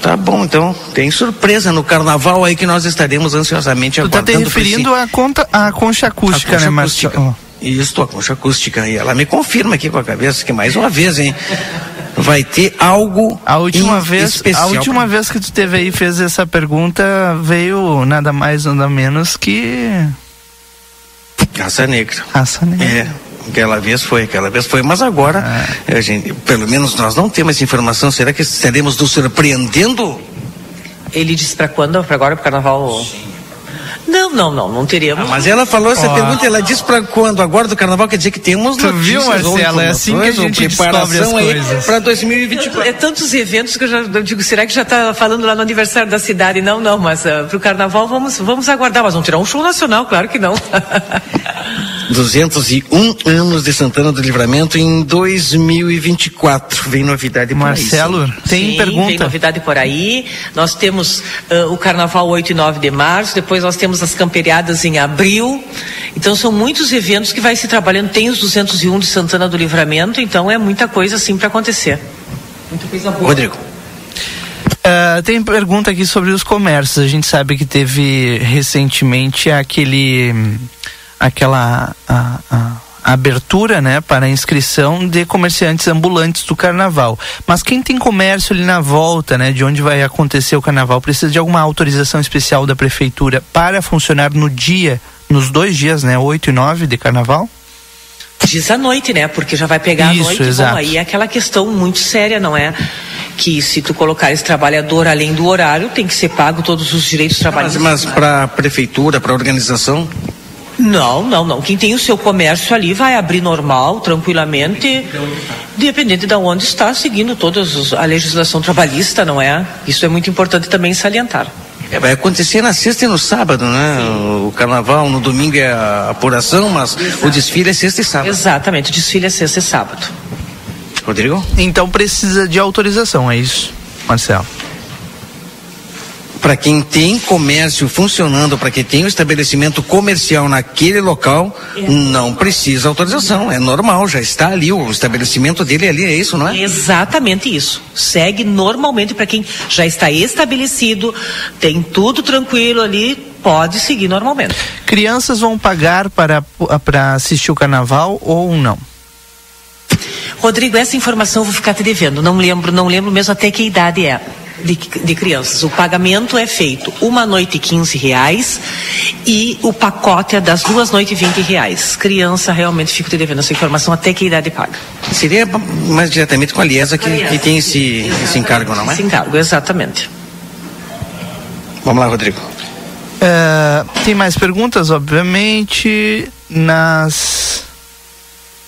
Tá bom, então tem surpresa no carnaval aí que nós estaremos ansiosamente tu aguardando. Tu tá te referindo à conta, a concha acústica, a concha né, Marcelo? Isso, a concha acústica. E ela me confirma aqui com a cabeça que mais uma vez, hein? vai ter algo A última vez, especial a última vez que tu teve aí e fez essa pergunta veio nada mais nada menos que Raça Negra. Raça Negra. É. Aquela vez foi, aquela vez foi, mas agora, É. a gente, pelo menos nós não temos essa informação. Será que estaremos nos surpreendendo? Ele disse para quando? Para agora, para o carnaval? Não, não, não, não teríamos. Mas ela falou essa Ó. pergunta, ela disse pra quando? Agora do carnaval quer dizer que temos Tu viu, notícias ou Marcelo? É assim que a gente descobre as coisas. Pra 2024. É tantos eventos que eu já eu digo, será que já está falando lá no aniversário da cidade? Não, não, mas uh, para o carnaval vamos, vamos aguardar, mas vamos tirar um show nacional, claro que não. 201 anos de Santana do Livramento em 2024. Vem novidade por aí, Marcelo, sim. tem Sim, pergunta? Tem novidade por aí. Nós temos ah, o Carnaval 8 e 9 de março, depois nós temos as camperiadas em abril. Então são muitos eventos que vai se trabalhando. Tem os 201 de Santana do Livramento, então é muita coisa assim para acontecer. Muita coisa boa. Rodrigo. Ah, tem pergunta aqui sobre os comércios. A gente sabe que teve recentemente aquele, aquela a- a- abertura, né, para a inscrição de comerciantes ambulantes do Carnaval. Mas quem tem comércio ali na volta, né, de onde vai acontecer o Carnaval, precisa de alguma autorização especial da prefeitura para funcionar no dia, nos dois dias, né, 8 e 9 de Carnaval? Diz à noite, né? Porque já vai pegar Isso, a noite. exato. Bom, aí é aquela questão muito séria, não é? Que se tu colocar esse trabalhador além do horário, tem que ser pago todos os direitos Mas, trabalhistas. mas para a prefeitura, para a organização, Não, não, não. Quem tem o seu comércio ali vai abrir normal, tranquilamente, dependente de onde está, seguindo toda a legislação trabalhista, não é? Isso é muito importante também salientar. é, vai acontecer na sexta e no sábado, né? O carnaval no domingo é a apuração, mas o desfile é sexta e sábado. Exatamente, o desfile é sexta e sábado. Rodrigo? Então precisa de autorização, é isso, Marcelo? Para quem tem comércio funcionando, para quem tem um estabelecimento comercial naquele local, não precisa autorização. É normal, já está ali, o estabelecimento dele ali, é isso, não é? Exatamente isso. Segue normalmente para quem já está estabelecido, tem tudo tranquilo ali, pode seguir normalmente. Crianças vão pagar para, para assistir o carnaval ou não? Rodrigo, essa informação eu vou ficar te devendo. Não lembro, não lembro mesmo até que idade é. De, de crianças. O pagamento é feito uma noite 15 reais e o pacote é das duas noites 20 reais. Criança realmente fico te devendo essa informação até que idade paga. Seria mais diretamente com a Liesa que, que tem esse, esse encargo, não é? Esse encargo, exatamente. Vamos lá, Rodrigo. É, tem mais perguntas, obviamente. Nas.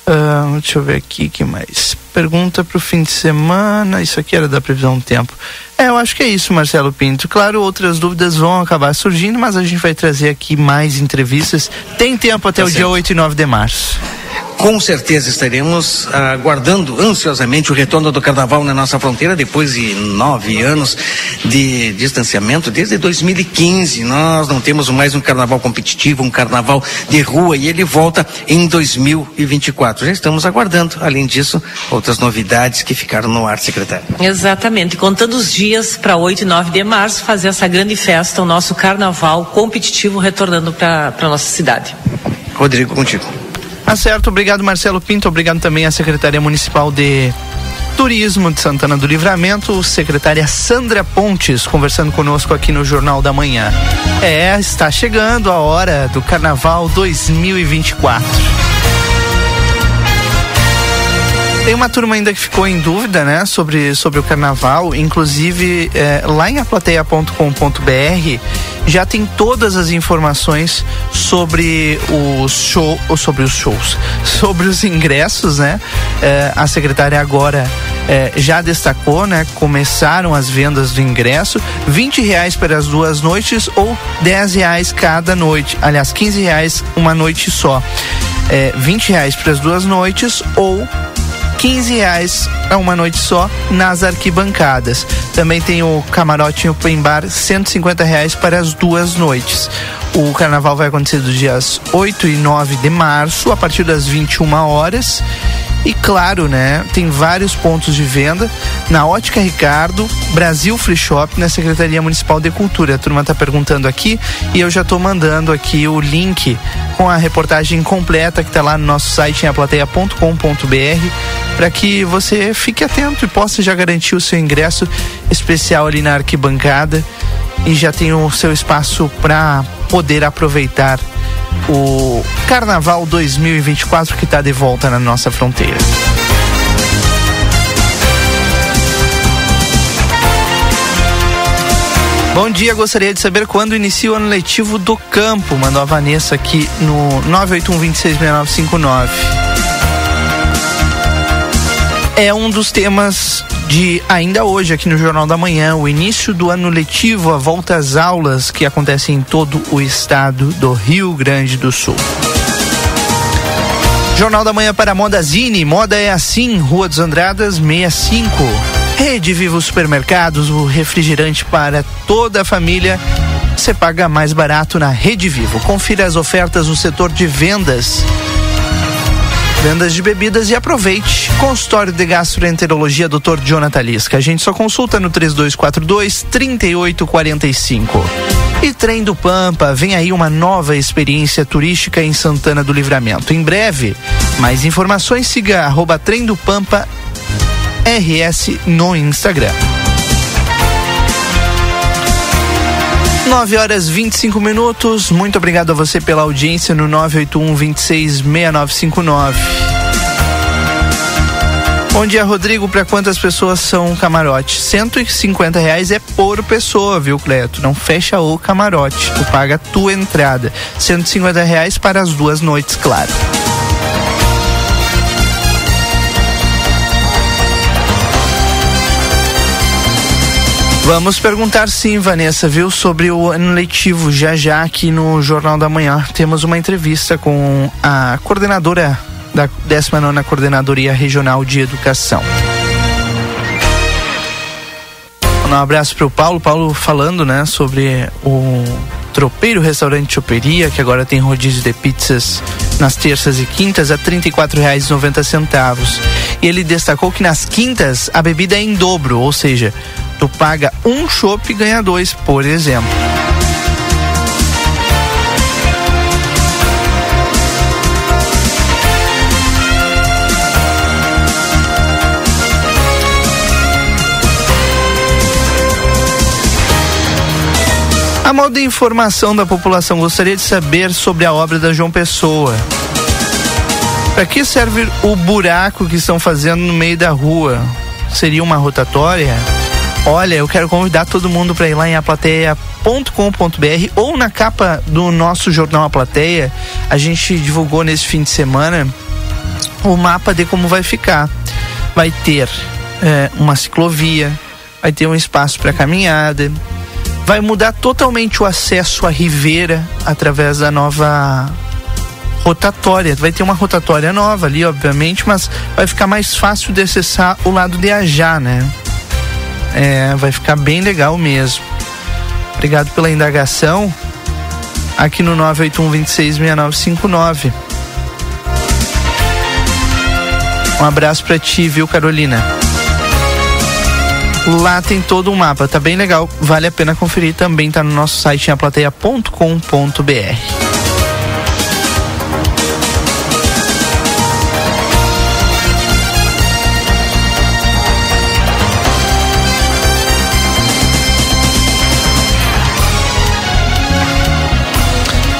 Ah, deixa eu ver aqui que mais. Pergunta para o fim de semana. Isso aqui era da previsão do tempo. É, eu acho que é isso, Marcelo Pinto. Claro, outras dúvidas vão acabar surgindo, mas a gente vai trazer aqui mais entrevistas. Tem tempo até Tá o dia certo. 8 e 9 de março. Com certeza estaremos aguardando ansiosamente o retorno do carnaval na nossa fronteira depois de nove anos de distanciamento desde 2015. Nós não temos mais um carnaval competitivo, um carnaval de rua e ele volta em 2024. Já estamos aguardando. Além disso, outras novidades que ficaram no ar, secretário. Exatamente. Contando os dias para 8 e 9 de março, fazer essa grande festa, o nosso carnaval competitivo retornando para a nossa cidade. Rodrigo, contigo. Tá certo, obrigado Marcelo Pinto, obrigado também à Secretaria Municipal de Turismo de Santana do Livramento, secretária Sandra Pontes, conversando conosco aqui no Jornal da Manhã. É, está chegando a hora do Carnaval 2024. Tem uma turma ainda que ficou em dúvida, né, sobre, sobre o carnaval. Inclusive, é, lá em aplateia.com.br já tem todas as informações sobre os show, sobre os shows, sobre os ingressos, né? É, a secretária agora é, já destacou, né? Começaram as vendas do ingresso, 20 reais para as duas noites ou 10 reais cada noite. Aliás, 15 reais uma noite só. É, 20 reais para as duas noites ou 15 reais a uma noite só nas arquibancadas. Também tem o camarote open bar, 150 reais para as duas noites. O carnaval vai acontecer dos dias 8 e 9 de março, a partir das 21 horas. E claro, né, tem vários pontos de venda na Ótica Ricardo, Brasil Free Shop, na Secretaria Municipal de Cultura. A turma tá perguntando aqui e eu já tô mandando aqui o link com a reportagem completa que tá lá no nosso site em aplateia.com.br para que você fique atento e possa já garantir o seu ingresso especial ali na arquibancada e já tem o seu espaço para poder aproveitar o Carnaval 2024 que está de volta na nossa fronteira. Bom dia, gostaria de saber quando inicia o ano letivo do campo. Mandou a Vanessa aqui no 981 É um dos temas de ainda hoje aqui no Jornal da Manhã, o início do ano letivo, a volta às aulas que acontece em todo o estado do Rio Grande do Sul. Jornal da Manhã para Modazine, moda é assim, Rua dos Andradas 65. Rede Vivo Supermercados, o refrigerante para toda a família. Você paga mais barato na Rede Vivo. Confira as ofertas no setor de vendas vendas de bebidas e aproveite. Consultório de Gastroenterologia Dr. Jonathan Lisca. A gente só consulta no 3242 3845. E Trem do Pampa, vem aí uma nova experiência turística em Santana do Livramento. Em breve, mais informações siga arroba Trem do Pampa RS no Instagram. 9 horas 25 minutos. Muito obrigado a você pela audiência no 981 26 6959. Bom dia, Rodrigo. Para quantas pessoas são camarote? 150 reais é por pessoa, viu, Cleto? Não fecha o camarote. Tu paga a tua entrada. 150 reais para as duas noites, claro. Vamos perguntar sim, Vanessa, viu, sobre o ano letivo já já aqui no Jornal da Manhã. Temos uma entrevista com a coordenadora da 19 Coordenadoria Regional de Educação. Um abraço para o Paulo. Paulo falando, né, sobre o Tropeiro Restaurante Choperia, que agora tem rodízio de pizzas nas terças e quintas a R$ 34,90. E ele destacou que nas quintas a bebida é em dobro, ou seja, tu paga um chopp e ganha dois, por exemplo. A modo de informação da população, gostaria de saber sobre a obra da João Pessoa. Para que serve o buraco que estão fazendo no meio da rua? Seria uma rotatória? Olha, eu quero convidar todo mundo para ir lá em aplateia.com.br ou na capa do nosso jornal A Plateia. A gente divulgou nesse fim de semana o mapa de como vai ficar. Vai ter é, uma ciclovia, vai ter um espaço para caminhada, vai mudar totalmente o acesso à Ribeira através da nova rotatória. Vai ter uma rotatória nova ali, obviamente, mas vai ficar mais fácil de acessar o lado de Ajá, né? É, vai ficar bem legal mesmo. Obrigado pela indagação aqui no 981266959. Um abraço para ti, viu, Carolina? Lá tem todo um mapa, tá bem legal, vale a pena conferir. Também tá no nosso site aplateia.com.br.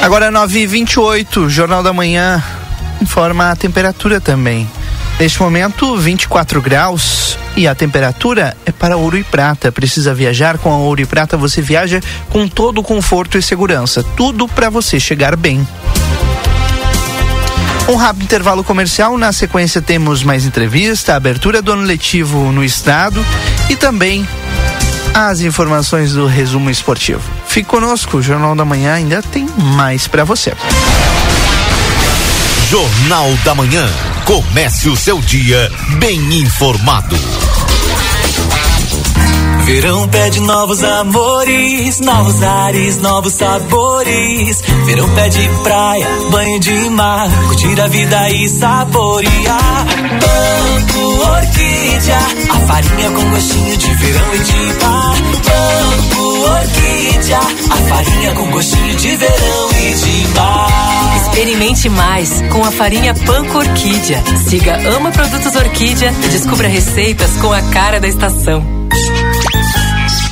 Agora 9h28, Jornal da Manhã informa a temperatura também. Neste momento, 24 graus e a temperatura é para ouro e prata. Precisa viajar com a ouro e prata? Você viaja com todo o conforto e segurança. Tudo para você chegar bem. Um rápido intervalo comercial. Na sequência, temos mais entrevista, abertura do ano letivo no estado e também as informações do resumo esportivo. Fique conosco, o Jornal da Manhã ainda tem mais para você. Jornal da Manhã. Comece o seu dia bem informado. Verão pede novos amores, novos ares, novos sabores. Verão pede praia, banho de mar, curtir a vida e saborear. Banco Orquídea, a farinha com gostinho de verão e de mar. Banco Orquídea, a farinha com gostinho de verão e de mar. Experimente mais com a farinha Panko Orquídea. Siga Ama Produtos Orquídea e descubra receitas com a cara da estação.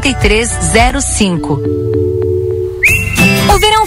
8305. O verão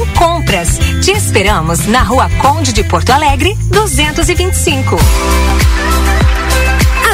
compras. Te esperamos na Rua Conde de Porto Alegre, 225.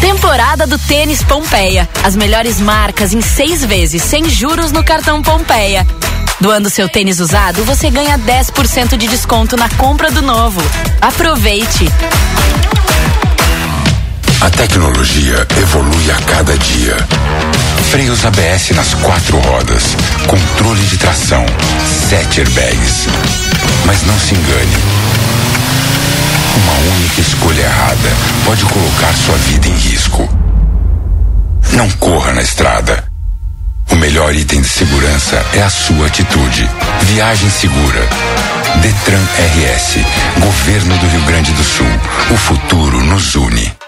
Temporada do Tênis Pompeia. As melhores marcas em seis vezes, sem juros no cartão Pompeia. Doando seu tênis usado, você ganha 10% de desconto na compra do novo. Aproveite! A tecnologia evolui a cada dia. Freios ABS nas quatro rodas, controle de tração, sete airbags. Mas não se engane. Uma única escolha errada pode colocar sua vida em risco. Não corra na estrada. O melhor item de segurança é a sua atitude. Viagem segura. Detran RS. Governo do Rio Grande do Sul. O futuro nos une.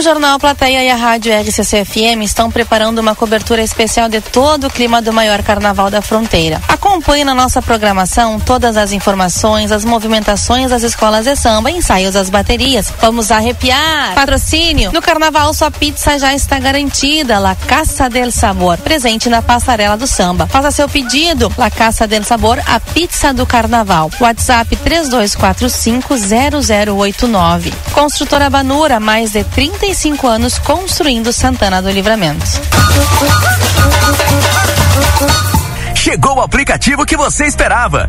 O Jornal Plateia e a Rádio RCC-FM estão preparando uma cobertura especial de todo o clima do maior carnaval da fronteira. Acompanhe na nossa programação todas as informações, as movimentações das escolas de samba, ensaios das baterias. Vamos arrepiar! Patrocínio! No carnaval, sua pizza já está garantida. La Caça del Sabor, presente na passarela do samba. Faça seu pedido. La Caça del Sabor, a pizza do carnaval. WhatsApp 32450089. Construtora Banura, mais de 35 anos construindo Santana do Livramento. Chegou o aplicativo que você esperava.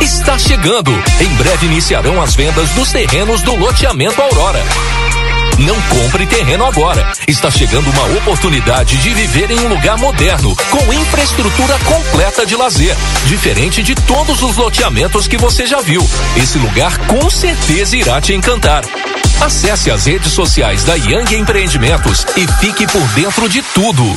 Está chegando. Em breve iniciarão as vendas dos terrenos do loteamento Aurora. Não compre terreno agora. Está chegando uma oportunidade de viver em um lugar moderno, com infraestrutura completa de lazer, diferente de todos os loteamentos que você já viu. Esse lugar com certeza irá te encantar. Acesse as redes sociais da Yang Empreendimentos e fique por dentro de tudo.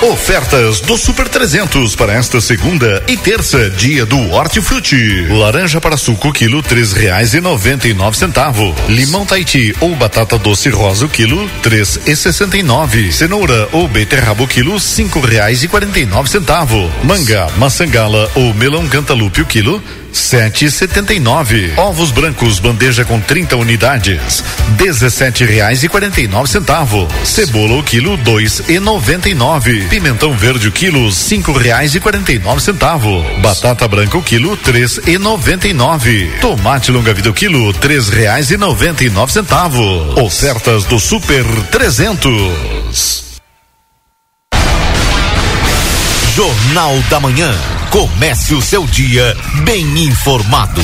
Ofertas do Super 300 para esta segunda e terça, dia do Hortifruti. Laranja para suco, quilo, três reais e noventa e nove centavo. Limão Tahiti ou batata doce rosa, quilo, três e sessenta e nove. Cenoura ou beterraba, quilo, cinco reais e quarenta e nove centavo. Manga, maçangala ou melão cantalupe, quilo, sete e setenta e nove. Ovos brancos, bandeja com 30 unidades, dezessete reais e quarenta e nove centavo. Cebola o quilo, dois e noventa e nove. Pimentão verde o quilo, cinco reais e quarenta e nove centavo. Batata branca o quilo, três e noventa e nove. Tomate longa vida o quilo, três reais e noventa e nove centavos. Ofertas do Super 300. Jornal da Manhã. Comece o seu dia bem informado.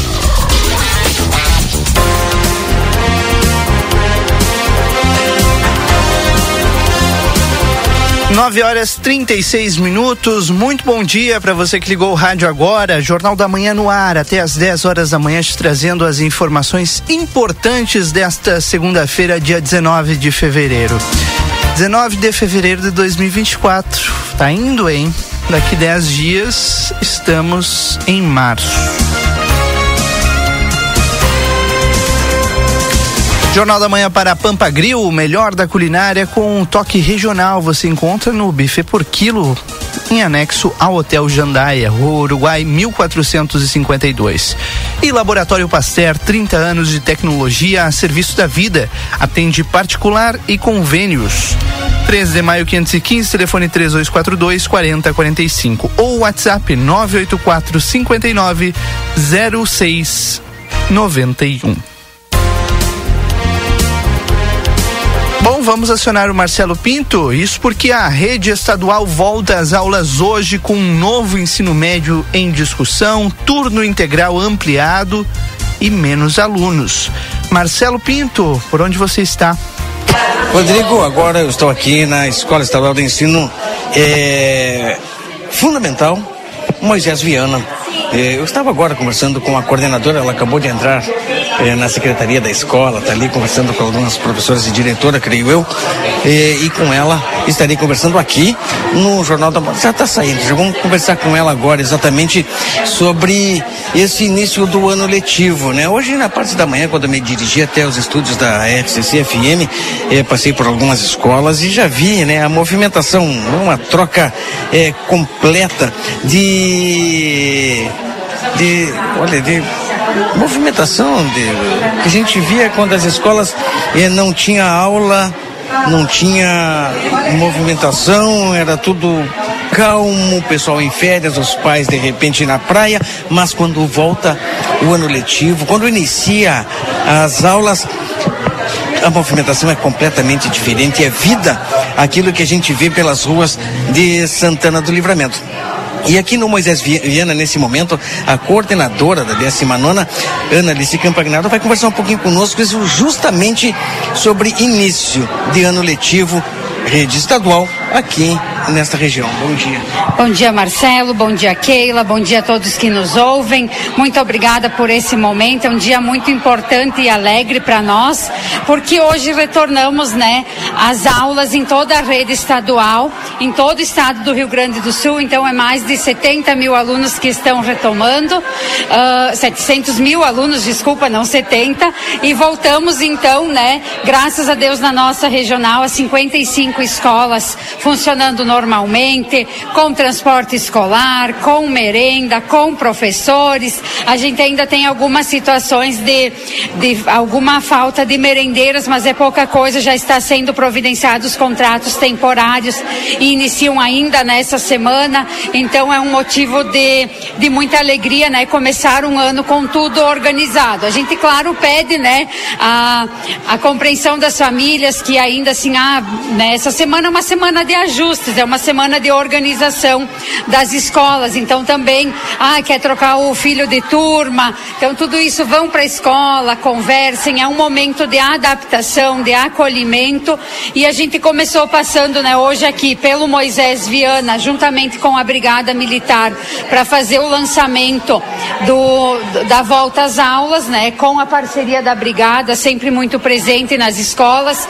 Nove horas 36 minutos. Muito bom dia para você que ligou o rádio agora. Jornal da Manhã no ar, até às 10 horas da manhã, te trazendo as informações importantes desta segunda-feira, dia 19 de fevereiro. 19 de fevereiro de 2024. Tá indo, hein? Daqui 10 dias estamos em março. Jornal da Manhã para Pampa Grill, o melhor da culinária com um toque regional. Você encontra no buffet por quilo, em anexo ao Hotel Jandaia, Rua Uruguai 1452. E Laboratório Pasteur, 30 anos de tecnologia a serviço da vida. Atende particular e convênios. 13 de maio 515, telefone 3242 4045 ou WhatsApp 984 59 0691. Bom, vamos acionar o Marcelo Pinto. Isso porque a rede estadual volta às aulas hoje com um novo ensino médio em discussão, turno integral ampliado e menos alunos. Marcelo Pinto, por onde você está? Rodrigo, agora eu estou aqui na Escola Estadual de Ensino é, Fundamental Moisés Viana. É, eu estava agora conversando com a coordenadora, ela acabou de entrar é, na secretaria da escola, está ali conversando com algumas professoras e diretora, creio eu, é, e com ela estarei conversando aqui no Jornal da Já está saindo, já vamos conversar com ela agora exatamente sobre esse início do ano letivo, né? Hoje na parte da manhã, quando eu me dirigi até os estúdios da RCC FM, eh, passei por algumas escolas e já vi, né, a movimentação, uma troca eh, completa de de, olha, de movimentação de, que a gente via quando as escolas não tinha aula, não tinha movimentação, era tudo calmo, o pessoal em férias, os pais de repente na praia, mas quando volta o ano letivo, quando inicia as aulas, a movimentação é completamente diferente, é vida aquilo que a gente vê pelas ruas de Santana do Livramento. E aqui no Moisés Viana, nesse momento, a coordenadora da 19, Ana Alice Campagnaro, vai conversar um pouquinho conosco justamente sobre início de ano letivo, rede estadual, aqui nesta região. Bom dia. Bom dia, Marcelo. Bom dia, Keila. Bom dia a todos que nos ouvem. Muito obrigada por esse momento. É um dia muito importante e alegre para nós, porque hoje retornamos, né, às aulas em toda a rede estadual, em todo o estado do Rio Grande do Sul. Então, é mais de 70 mil alunos que estão retomando, uh, 700 mil alunos, desculpa, não 70. E voltamos, então, né, graças a Deus, na nossa regional, a 55 escolas funcionando normalmente, com transporte escolar, com merenda, com professores. A gente ainda tem algumas situações de, de alguma falta de merendeiras, mas é pouca coisa, já está sendo providenciados contratos temporários e iniciam ainda nessa semana. Então é um motivo de, de muita alegria, né? Começar um ano com tudo organizado. A gente, claro, pede, né, a, a compreensão das famílias que ainda assim, ah, né, essa semana é uma semana de ajustes, é uma semana de organização das escolas. Então também, ah, quer trocar o filho de turma. Então tudo isso vão para a escola, conversem, é um momento de adaptação, de acolhimento. E a gente começou passando, né, hoje aqui pelo Moisés Viana, juntamente com a Brigada Militar, para fazer o lançamento do, da volta às aulas, né, com a parceria da Brigada, sempre muito presente nas escolas,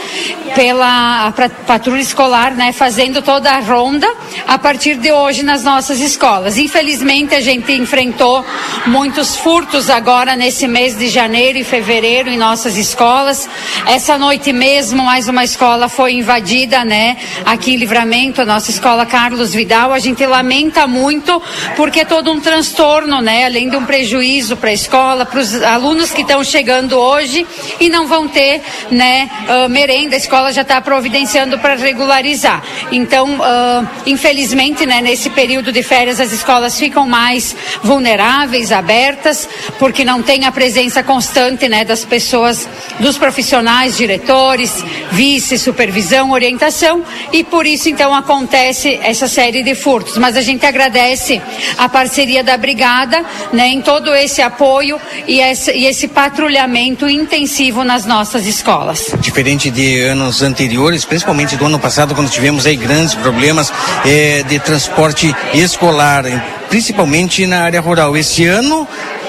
pela pra, patrulha escolar, né, fazendo toda a ronda a partir de hoje nas nossas escolas. Infelizmente, a gente enfrentou muitos furtos agora nesse mês de janeiro e fevereiro em nossas escolas. Essa noite mesmo, mais uma escola foi invadida, né? Aqui em Livramento, a nossa escola Carlos Vidal. A gente lamenta muito porque é todo um transtorno, né? Além de um prejuízo para a escola, para os alunos que estão chegando hoje e não vão ter, né? Uh, merenda. A escola já está providenciando para regularizar. Então, uh, infelizmente, né? Nesse período de férias, as escolas ficam mais vulneráveis, abertas, porque não tem a presença constante, né? Das pessoas, dos profissionais, diretores, vice, supervisão, orientação e por isso então acontece essa série de furtos. Mas a gente agradece a parceria da brigada, né, em todo esse apoio e esse, e esse patrulhamento intensivo nas nossas escolas. Diferente de anos anteriores, principalmente do ano passado, quando tivemos aí grandes problemas eh, de transporte escolar, principalmente na área rural. Esse ano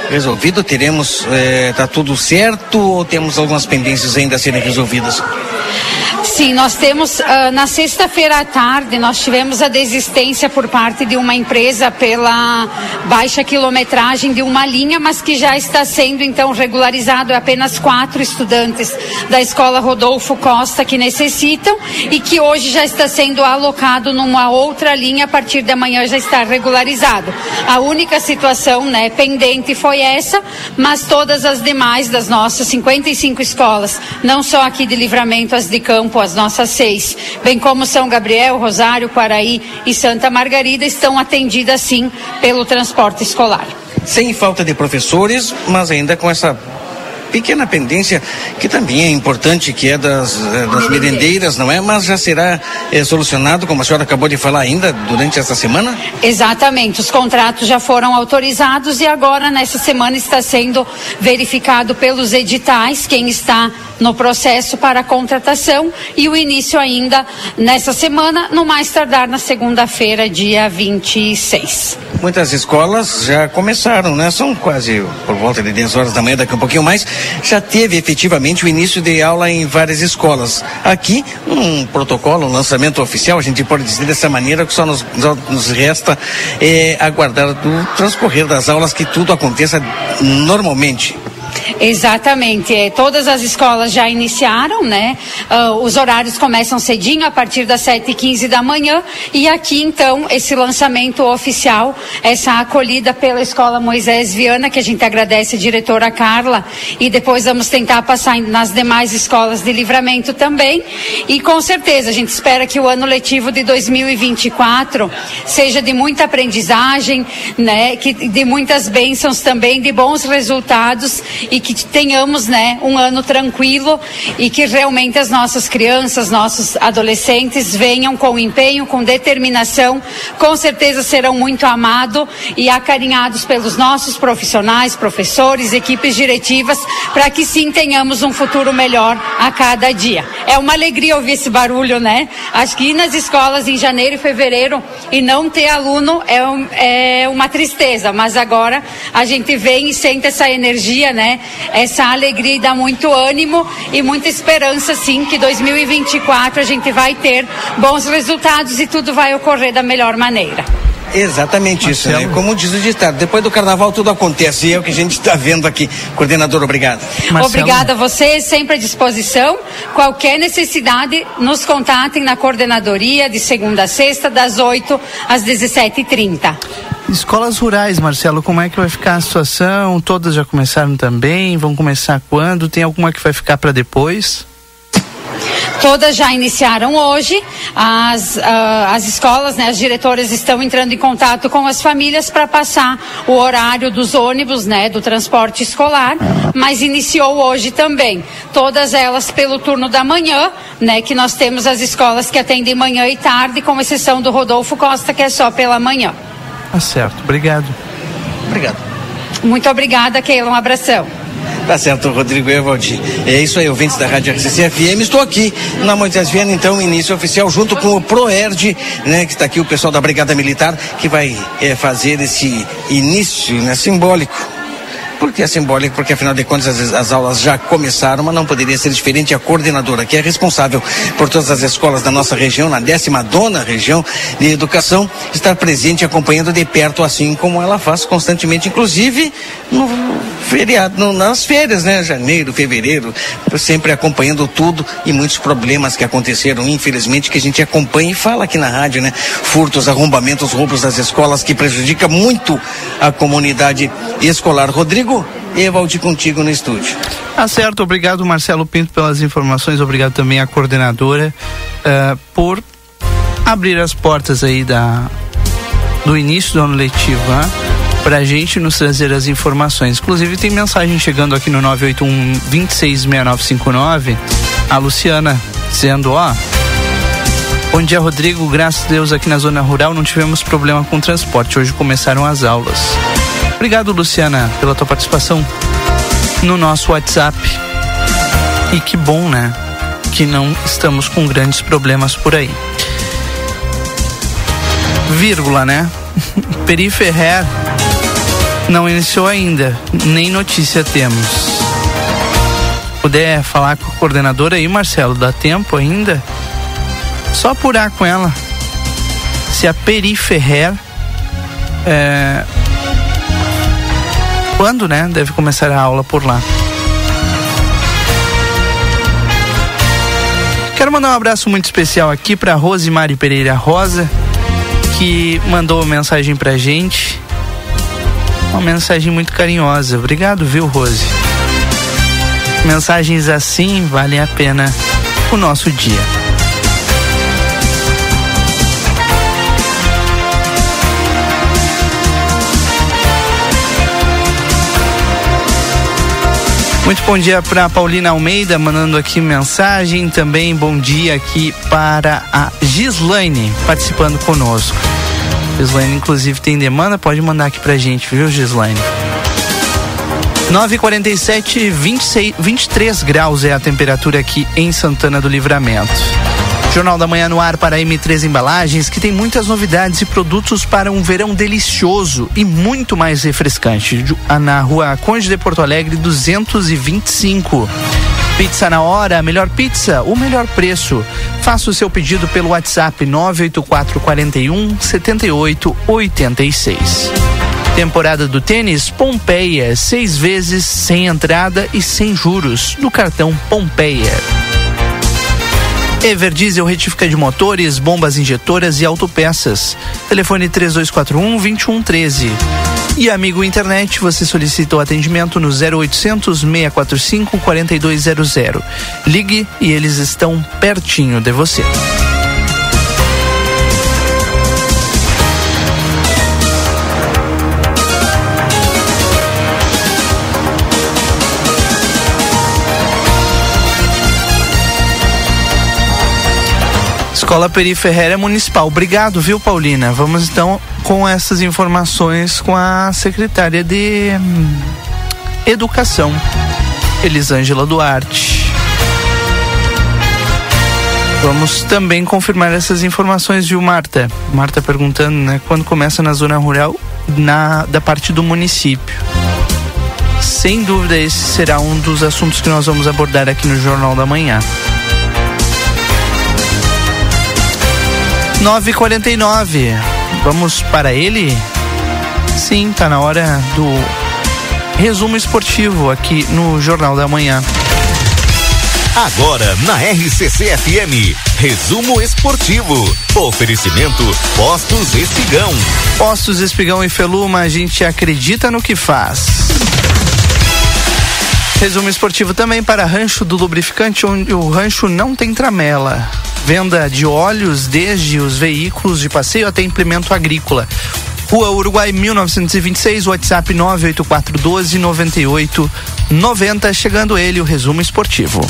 resolvido, teremos, está tudo certo ou temos algumas pendências ainda a serem resolvidas? Sim, nós temos, uh, na sexta-feira à tarde, nós tivemos a desistência por parte de uma empresa pela baixa quilometragem de uma linha, mas que já está sendo então regularizado. É apenas quatro estudantes da escola Rodolfo Costa que necessitam e que hoje já está sendo alocado numa outra linha, a partir de amanhã já está regularizado. A única situação né, pendente foi essa, mas todas as demais das nossas 55 escolas, não só aqui de livramento, as de campo, as nossas seis, bem como São Gabriel, Rosário, Quaraí e Santa Margarida, estão atendidas sim pelo transporte escolar. Sem falta de professores, mas ainda com essa pequena pendência que também é importante, que é das, das merendeiras, não é? Mas já será é, solucionado, como a senhora acabou de falar ainda, durante essa semana? Exatamente, os contratos já foram autorizados e agora nessa semana está sendo verificado pelos editais quem está no processo para a contratação e o início ainda nessa semana, no mais tardar na segunda-feira, dia 26. Muitas escolas já começaram, né? São quase por volta de 10 horas da manhã, daqui a um pouquinho mais, já teve efetivamente o início de aula em várias escolas. Aqui, um protocolo, um lançamento oficial, a gente pode dizer dessa maneira que só nos, nos resta é, aguardar do transcorrer das aulas que tudo aconteça normalmente. Exatamente. É, todas as escolas já iniciaram, né? Uh, os horários começam cedinho, a partir das 7h15 da manhã. E aqui, então, esse lançamento oficial, essa acolhida pela Escola Moisés Viana, que a gente agradece a diretora Carla. E depois vamos tentar passar nas demais escolas de livramento também. E com certeza, a gente espera que o ano letivo de 2024 seja de muita aprendizagem, né? Que, de muitas bênçãos também, de bons resultados e que tenhamos, né, um ano tranquilo e que realmente as nossas crianças, nossos adolescentes venham com empenho, com determinação, com certeza serão muito amados e acarinhados pelos nossos profissionais, professores, equipes diretivas, para que sim tenhamos um futuro melhor a cada dia. É uma alegria ouvir esse barulho, né? Acho que ir nas escolas em janeiro e fevereiro e não ter aluno é, um, é uma tristeza, mas agora a gente vem e sente essa energia, né? Essa alegria e dá muito ânimo e muita esperança, sim, que 2024 a gente vai ter bons resultados e tudo vai ocorrer da melhor maneira. Exatamente isso, né? Como diz o ditado, depois do carnaval tudo acontece e é o que a gente está vendo aqui. Coordenador, obrigado. Marcelo. Obrigada a você, sempre à disposição. Qualquer necessidade, nos contatem na coordenadoria de segunda a sexta, das 8 às 17h30. Escolas rurais, Marcelo, como é que vai ficar a situação? Todas já começaram também? Vão começar quando? Tem alguma que vai ficar para depois? Todas já iniciaram hoje. As, uh, as escolas, né, as diretoras estão entrando em contato com as famílias para passar o horário dos ônibus, né, do transporte escolar, mas iniciou hoje também. Todas elas pelo turno da manhã, né, que nós temos as escolas que atendem manhã e tarde, com exceção do Rodolfo Costa, que é só pela manhã. Tá certo. Obrigado. Obrigado. Muito obrigada, Keila. Um abração. Tá certo, Rodrigo Evaldi. É isso aí, ouvintes da Rádio RCC FM. Estou aqui na Moisés Viana, então, início oficial, junto com o Proerd, né, que está aqui o pessoal da Brigada Militar, que vai é, fazer esse início né, simbólico porque é simbólico, porque afinal de contas as, as, aulas já começaram, mas não poderia ser diferente a coordenadora, que é responsável por todas as escolas da nossa região, na décima dona região de educação, estar presente acompanhando de perto, assim como ela faz constantemente, inclusive no feriado, no, nas férias, né? Janeiro, fevereiro, sempre acompanhando tudo e muitos problemas que aconteceram, infelizmente, que a gente acompanha e fala aqui na rádio, né? Furtos, arrombamentos, roubos das escolas que prejudica muito a comunidade escolar. Rodrigo, Evaldi contigo no estúdio. Tá certo, obrigado Marcelo Pinto pelas informações, obrigado também à coordenadora uh, por abrir as portas aí da do início do ano letivo, né? Pra gente nos trazer as informações. Inclusive tem mensagem chegando aqui no 981 266959, a Luciana dizendo, ó, Bom dia, Rodrigo. Graças a Deus aqui na zona rural não tivemos problema com transporte. Hoje começaram as aulas. Obrigado, Luciana, pela tua participação no nosso WhatsApp. E que bom, né? Que não estamos com grandes problemas por aí. Vírgula, né? Periferrer não iniciou ainda, nem notícia temos. Puder falar com a coordenadora aí, Marcelo, dá tempo ainda? Só apurar com ela se a Periferrer é, quando, né, deve começar a aula por lá. Quero mandar um abraço muito especial aqui para Rosemary Pereira Rosa, que mandou mensagem pra gente uma mensagem muito carinhosa. Obrigado, viu, Rose? Mensagens assim valem a pena o nosso dia. Muito bom dia para Paulina Almeida, mandando aqui mensagem. Também bom dia aqui para a Gislaine, participando conosco. Gislaine, inclusive, tem demanda, pode mandar aqui pra gente, viu, Gislaine? 947, 26, 23 graus é a temperatura aqui em Santana do Livramento. Jornal da Manhã no ar para M3 Embalagens, que tem muitas novidades e produtos para um verão delicioso e muito mais refrescante. Na rua Conde de Porto Alegre, 225. Pizza na hora, melhor pizza, o melhor preço. Faça o seu pedido pelo WhatsApp 98441 7886. Temporada do tênis Pompeia, seis vezes sem entrada e sem juros no cartão Pompeia. Everdiesel retifica de motores, bombas injetoras e autopeças. Telefone 3241 2113. E amigo internet, você solicita o atendimento no 0800 645 4200. Ligue e eles estão pertinho de você. Escola Peri Ferreira Municipal. Obrigado, viu, Paulina? Vamos então com essas informações com a secretária de hum, Educação, Elisângela Duarte. Vamos também confirmar essas informações, viu, Marta? Marta perguntando, né, quando começa na zona rural, na da parte do município. Sem dúvida, esse será um dos assuntos que nós vamos abordar aqui no Jornal da Manhã. 9h49. Vamos para ele? Sim, tá na hora do resumo esportivo aqui no Jornal da Manhã. Agora na RCC FM, resumo esportivo. Oferecimento Postos Espigão. Postos Espigão e Feluma, a gente acredita no que faz. Resumo esportivo também para Rancho do Lubrificante, onde o rancho não tem tramela. Venda de óleos desde os veículos de passeio até implemento agrícola. Rua Uruguai 1926, WhatsApp 98412 9890. Chegando ele, o resumo esportivo.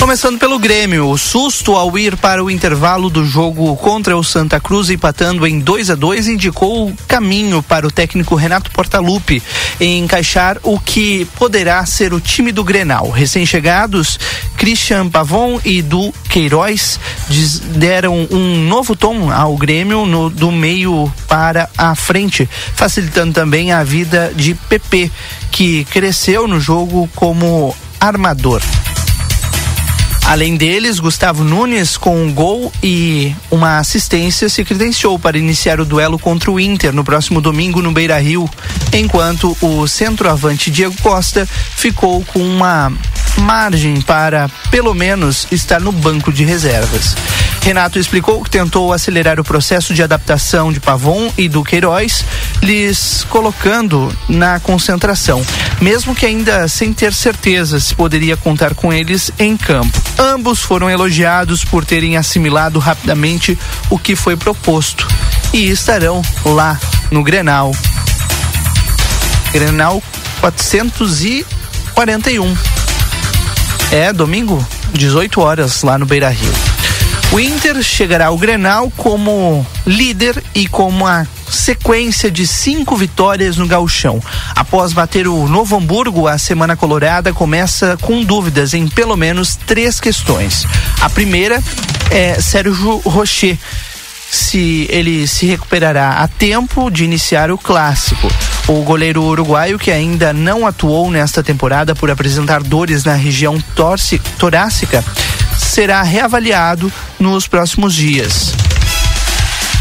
Começando pelo Grêmio, o susto ao ir para o intervalo do jogo contra o Santa Cruz, empatando em 2 a 2 indicou o caminho para o técnico Renato Portaluppi em encaixar o que poderá ser o time do Grenal. Recém-chegados, Christian Pavon e Du Queiroz deram um novo tom ao Grêmio no, do meio para a frente, facilitando também a vida de PP, que cresceu no jogo como armador. Além deles, Gustavo Nunes, com um gol e uma assistência, se credenciou para iniciar o duelo contra o Inter no próximo domingo no Beira Rio, enquanto o centroavante Diego Costa ficou com uma margem para, pelo menos, estar no banco de reservas. Renato explicou que tentou acelerar o processo de adaptação de Pavon e do Queiroz, lhes colocando na concentração, mesmo que ainda sem ter certeza se poderia contar com eles em campo. Ambos foram elogiados por terem assimilado rapidamente o que foi proposto e estarão lá no Grenal. Grenal 441. É domingo, 18 horas lá no Beira Rio. O Inter chegará ao Grenal como líder e com uma sequência de cinco vitórias no gauchão. Após bater o Novo Hamburgo, a Semana Colorada começa com dúvidas em pelo menos três questões. A primeira é Sérgio Rocher se ele se recuperará a tempo de iniciar o clássico. O goleiro uruguaio, que ainda não atuou nesta temporada por apresentar dores na região torce, torácica, será reavaliado nos próximos dias.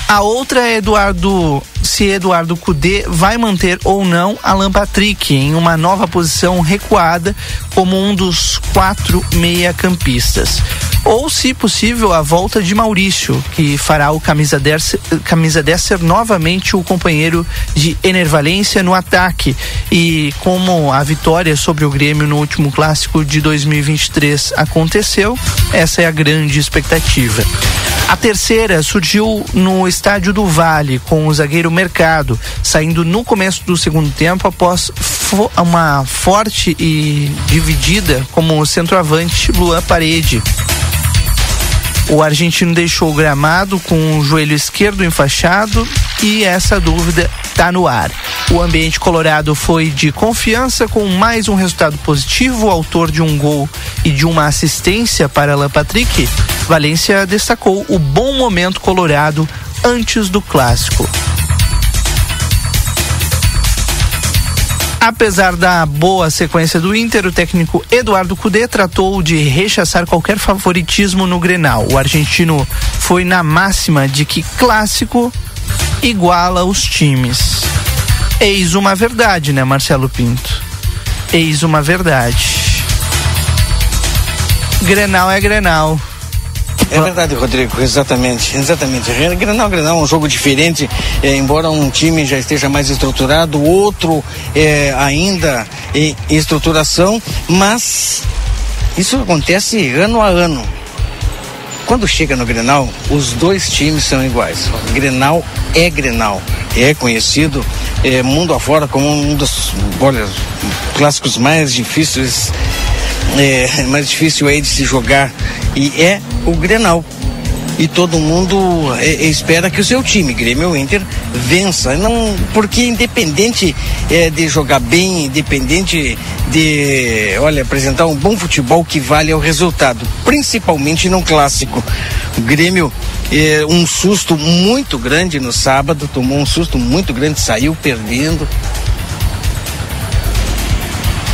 A outra é Eduardo, se Eduardo Cudê vai manter ou não Alan Patrick em uma nova posição recuada como um dos quatro meia-campistas. Ou, se possível, a volta de Maurício, que fará o camisa 10, camisa 10 ser novamente o companheiro de Enervalência no ataque. E como a vitória sobre o Grêmio no último clássico de 2023 aconteceu, essa é a grande expectativa. A terceira surgiu no estádio do Vale, com o zagueiro Mercado, saindo no começo do segundo tempo após fo uma forte e dividida como centroavante Luan Parede. O argentino deixou o gramado com o joelho esquerdo enfaixado e essa dúvida está no ar. O ambiente colorado foi de confiança com mais um resultado positivo, autor de um gol e de uma assistência para Alan Patrick. Valência destacou o bom momento colorado antes do clássico. Apesar da boa sequência do Inter, o técnico Eduardo Cudê tratou de rechaçar qualquer favoritismo no Grenal. O argentino foi na máxima de que clássico iguala os times. Eis uma verdade, né, Marcelo Pinto? Eis uma verdade. Grenal é Grenal. É verdade, Rodrigo, exatamente, exatamente. Grenal, Grenal é um jogo diferente, é, embora um time já esteja mais estruturado, outro é, ainda em estruturação, mas isso acontece ano a ano. Quando chega no Grenal, os dois times são iguais. Grenal é Grenal, é conhecido é, mundo afora como um dos olha, clássicos mais difíceis é, mais difícil aí de se jogar e é o Grenal. E todo mundo é, espera que o seu time, Grêmio Inter, vença. Não, porque independente é, de jogar bem, independente de, olha, apresentar um bom futebol que vale ao resultado, principalmente no clássico. O Grêmio é, um susto muito grande no sábado, tomou um susto muito grande, saiu perdendo.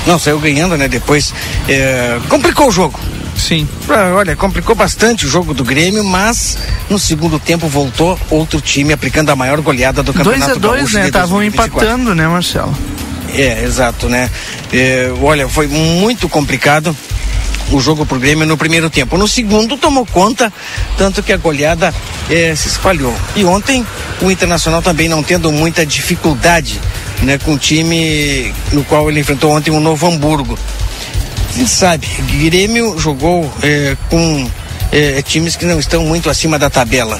Não, saiu ganhando, né? Depois é, complicou o jogo. Sim. Ah, olha, complicou bastante o jogo do Grêmio, mas no segundo tempo voltou outro time aplicando a maior goleada do campeonato 2 a 2 né? Estavam empatando, né, Marcelo? É, exato, né? É, olha, foi muito complicado o jogo pro Grêmio no primeiro tempo. No segundo tomou conta, tanto que a goleada é, se espalhou. E ontem o Internacional também não tendo muita dificuldade né, com o time no qual ele enfrentou ontem o Novo Hamburgo. A gente sabe, Grêmio jogou é, com é, times que não estão muito acima da tabela.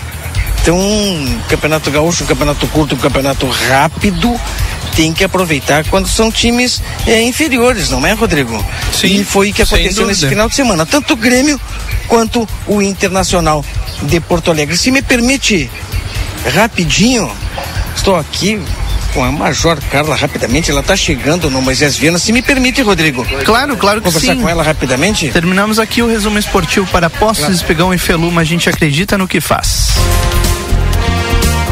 Então, campeonato gaúcho, um campeonato curto, um campeonato rápido, tem que aproveitar quando são times é, inferiores, não é, Rodrigo? Sim. E foi o que aconteceu nesse final de semana. Tanto o Grêmio quanto o Internacional de Porto Alegre. Se me permite, rapidinho, estou aqui com a Major Carla rapidamente. Ela está chegando no Moisés Viana. Se me permite, Rodrigo. Claro, claro que Conversar sim. com ela rapidamente? Terminamos aqui o resumo esportivo para Poços, claro. Espigão e Feluma. A gente acredita no que faz.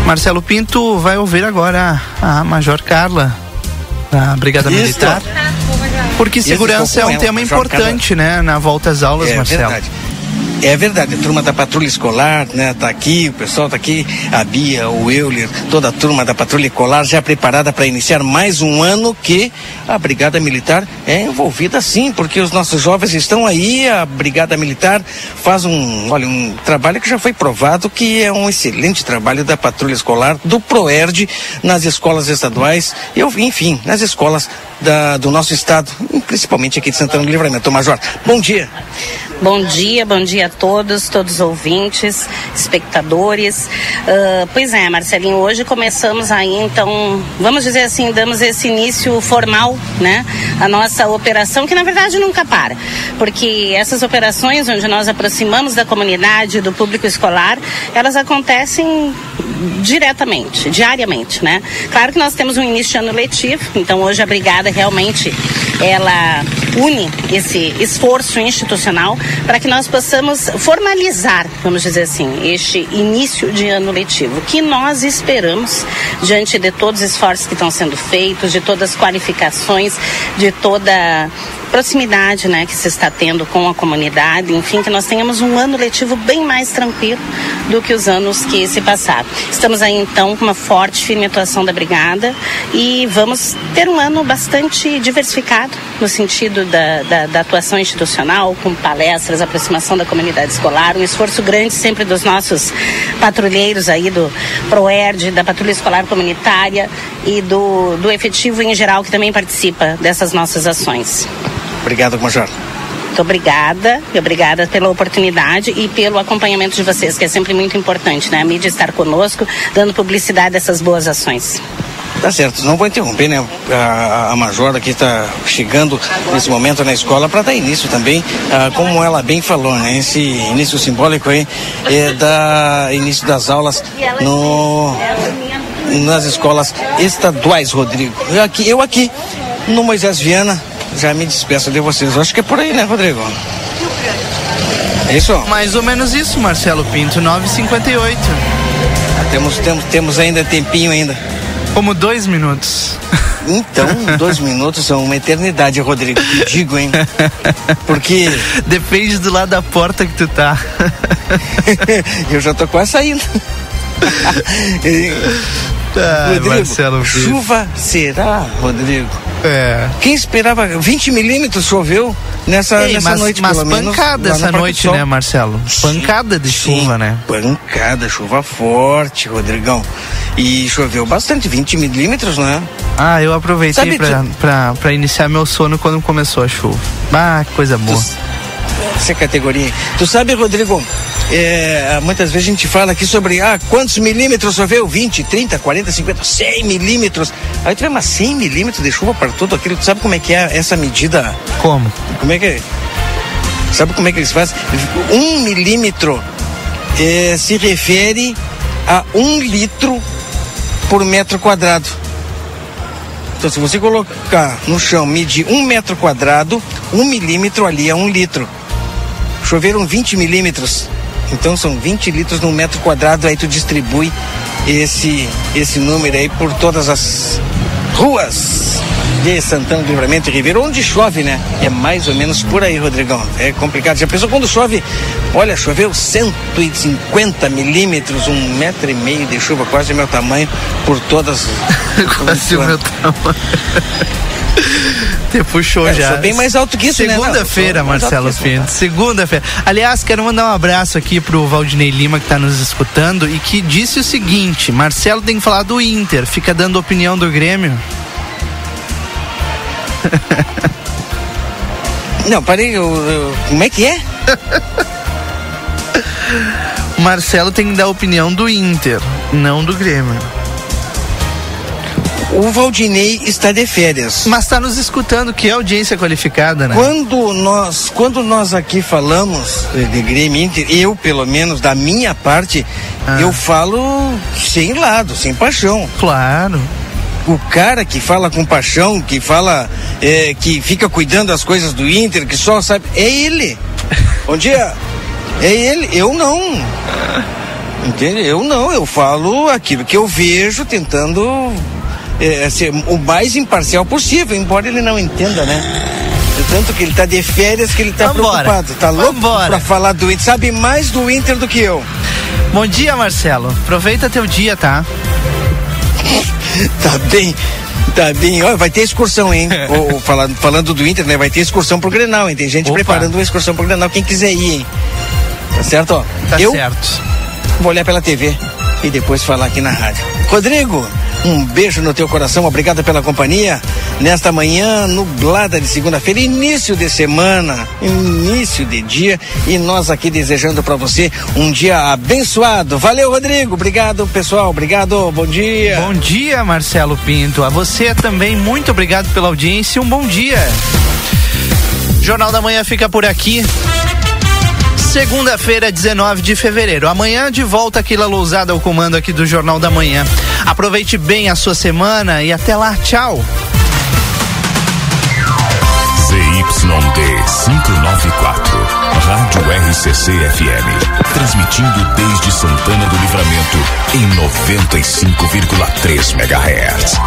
Marcelo Pinto vai ouvir agora a Major Carla da Brigada Isso. Militar. Porque segurança é um tema importante, né? Na volta às aulas, é, Marcelo. Verdade. É verdade, a turma da patrulha escolar, né, tá aqui, o pessoal tá aqui, a Bia, o Euler, toda a turma da patrulha escolar já preparada para iniciar mais um ano que a Brigada Militar é envolvida sim, porque os nossos jovens estão aí, a Brigada Militar faz um, olha, um trabalho que já foi provado que é um excelente trabalho da patrulha escolar, do Proerd, nas escolas estaduais, eu, enfim, nas escolas da, do nosso estado, principalmente aqui de Santana do Livramento. Major, bom dia. Bom dia, bom dia a todos, todos os ouvintes, espectadores. Uh, pois é, Marcelinho, hoje começamos aí, então, vamos dizer assim, damos esse início formal, né? A nossa operação, que na verdade nunca para, porque essas operações onde nós aproximamos da comunidade, do público escolar, elas acontecem diretamente, diariamente, né? Claro que nós temos um início de ano letivo, então hoje a brigada realmente ela une esse esforço institucional para que nós possamos formalizar, vamos dizer assim, este início de ano letivo, que nós esperamos diante de todos os esforços que estão sendo feitos, de todas as qualificações, de toda proximidade né, que se está tendo com a comunidade, enfim, que nós tenhamos um ano letivo bem mais tranquilo do que os anos que se passaram. Estamos aí então com uma forte firme atuação da Brigada e vamos ter um ano bastante diversificado no sentido da, da, da atuação institucional, com palestras, aproximação da comunidade escolar, um esforço grande sempre dos nossos patrulheiros aí do ProERD, da Patrulha Escolar Comunitária e do, do efetivo em geral que também participa dessas nossas ações. Obrigado, Major. Muito obrigada, e obrigada pela oportunidade e pelo acompanhamento de vocês, que é sempre muito importante, né? A mídia estar conosco, dando publicidade dessas boas ações. Tá certo, não vou interromper, né? A, a Major aqui está chegando nesse momento na escola para dar início também, ah, como ela bem falou, né? Esse início simbólico aí é da início das aulas no, nas escolas estaduais, Rodrigo. Eu aqui, eu aqui no Moisés Viana, já me despeço de vocês. Eu acho que é por aí, né, Rodrigo? É isso? Mais ou menos isso, Marcelo Pinto, 958. Temos, temos, temos ainda tempinho ainda. Como dois minutos. Então, dois minutos são uma eternidade, Rodrigo. Te digo, hein? Porque. Depende do lado da porta que tu tá. eu já tô quase saindo. Ai, Rodrigo, Marcelo chuva será, Rodrigo? É. Quem esperava 20 milímetros choveu nessa, Ei, nessa mas, noite, mas pelo pancada essa noite, né, Marcelo? Pancada de chuva, né? Pancada, chuva forte, Rodrigão. E choveu bastante, 20 milímetros, né? Ah, eu aproveitei Sabe, pra, tu- pra, pra iniciar meu sono quando começou a chuva. Ah, que coisa boa. Essa é categoria. Tu sabe, Rodrigo, é, muitas vezes a gente fala aqui sobre ah, quantos milímetros choveu? 20, 30, 40, 50, 100 milímetros. Aí mas 100 milímetros de chuva para tudo aquilo. Tu sabe como é que é essa medida? Como? Como é que é? Sabe como é que eles fazem? Um milímetro eh, se refere a um litro por metro quadrado. Então, se você colocar no chão, medir um metro quadrado, um milímetro ali é um litro. Choveram 20 milímetros, então são 20 litros num metro quadrado, aí tu distribui esse, esse número aí por todas as ruas de Santana do Livramento e Ribeiro, onde chove, né? É mais ou menos por aí, Rodrigão. É complicado. Já pensou quando chove? Olha, choveu 150 milímetros, um metro e meio de chuva, quase meu tamanho, por todas. Quase o meu tamanho. Te puxou É, já. sou bem mais alto que isso, né? Segunda-feira, Marcelo Pinto. Segunda-feira. Aliás, quero mandar um abraço aqui pro Valdinei Lima que tá nos escutando e que disse o seguinte: Marcelo tem que falar do Inter, fica dando opinião do Grêmio. Não, parei, eu, eu- como é que é? Marcelo tem que dar opinião do Inter, não do Grêmio. O Valdinei está de férias. Mas tá nos escutando, que é audiência qualificada, né? Quando nós, quando nós aqui falamos de Grêmio e Inter, eu, pelo menos, da minha parte, Ah. eu falo sem lado, sem paixão. Claro. O cara que fala com paixão, que fala, eh, que fica cuidando das coisas do Inter, que só sabe, é ele. Bom dia. É ele, eu não. Entende? Eu não, eu falo aquilo que eu vejo, tentando eh, ser o mais imparcial possível, embora ele não entenda, né? Tanto que ele tá de férias que ele tá Vambora. preocupado. Tá louco Vambora. pra falar do Inter. Sabe mais do Inter do que eu. Bom dia, Marcelo. Aproveita teu dia, tá? Tá bem, tá bem. Ó, vai ter excursão, hein? Ou, falando, falando do Inter, né? Vai ter excursão pro Grenal, hein? Tem gente Opa. preparando uma excursão pro Grenal, quem quiser ir, hein? Tá certo, ó? Tá eu certo. vou olhar pela TV e depois falar aqui na rádio. Rodrigo, um beijo no teu coração, obrigado pela companhia. Nesta manhã nublada de segunda-feira, início de semana, início de dia, e nós aqui desejando para você um dia abençoado. Valeu, Rodrigo. Obrigado, pessoal. Obrigado. Bom dia. Bom dia, Marcelo Pinto. A você também, muito obrigado pela audiência um bom dia. Jornal da Manhã fica por aqui. Segunda-feira, 19 de fevereiro. Amanhã de volta aqui La Lousada ao comando aqui do Jornal da Manhã. Aproveite bem a sua semana e até lá. Tchau. ZYD 594, Rádio RCC FM, transmitindo desde Santana do Livramento em 95,3 MHz.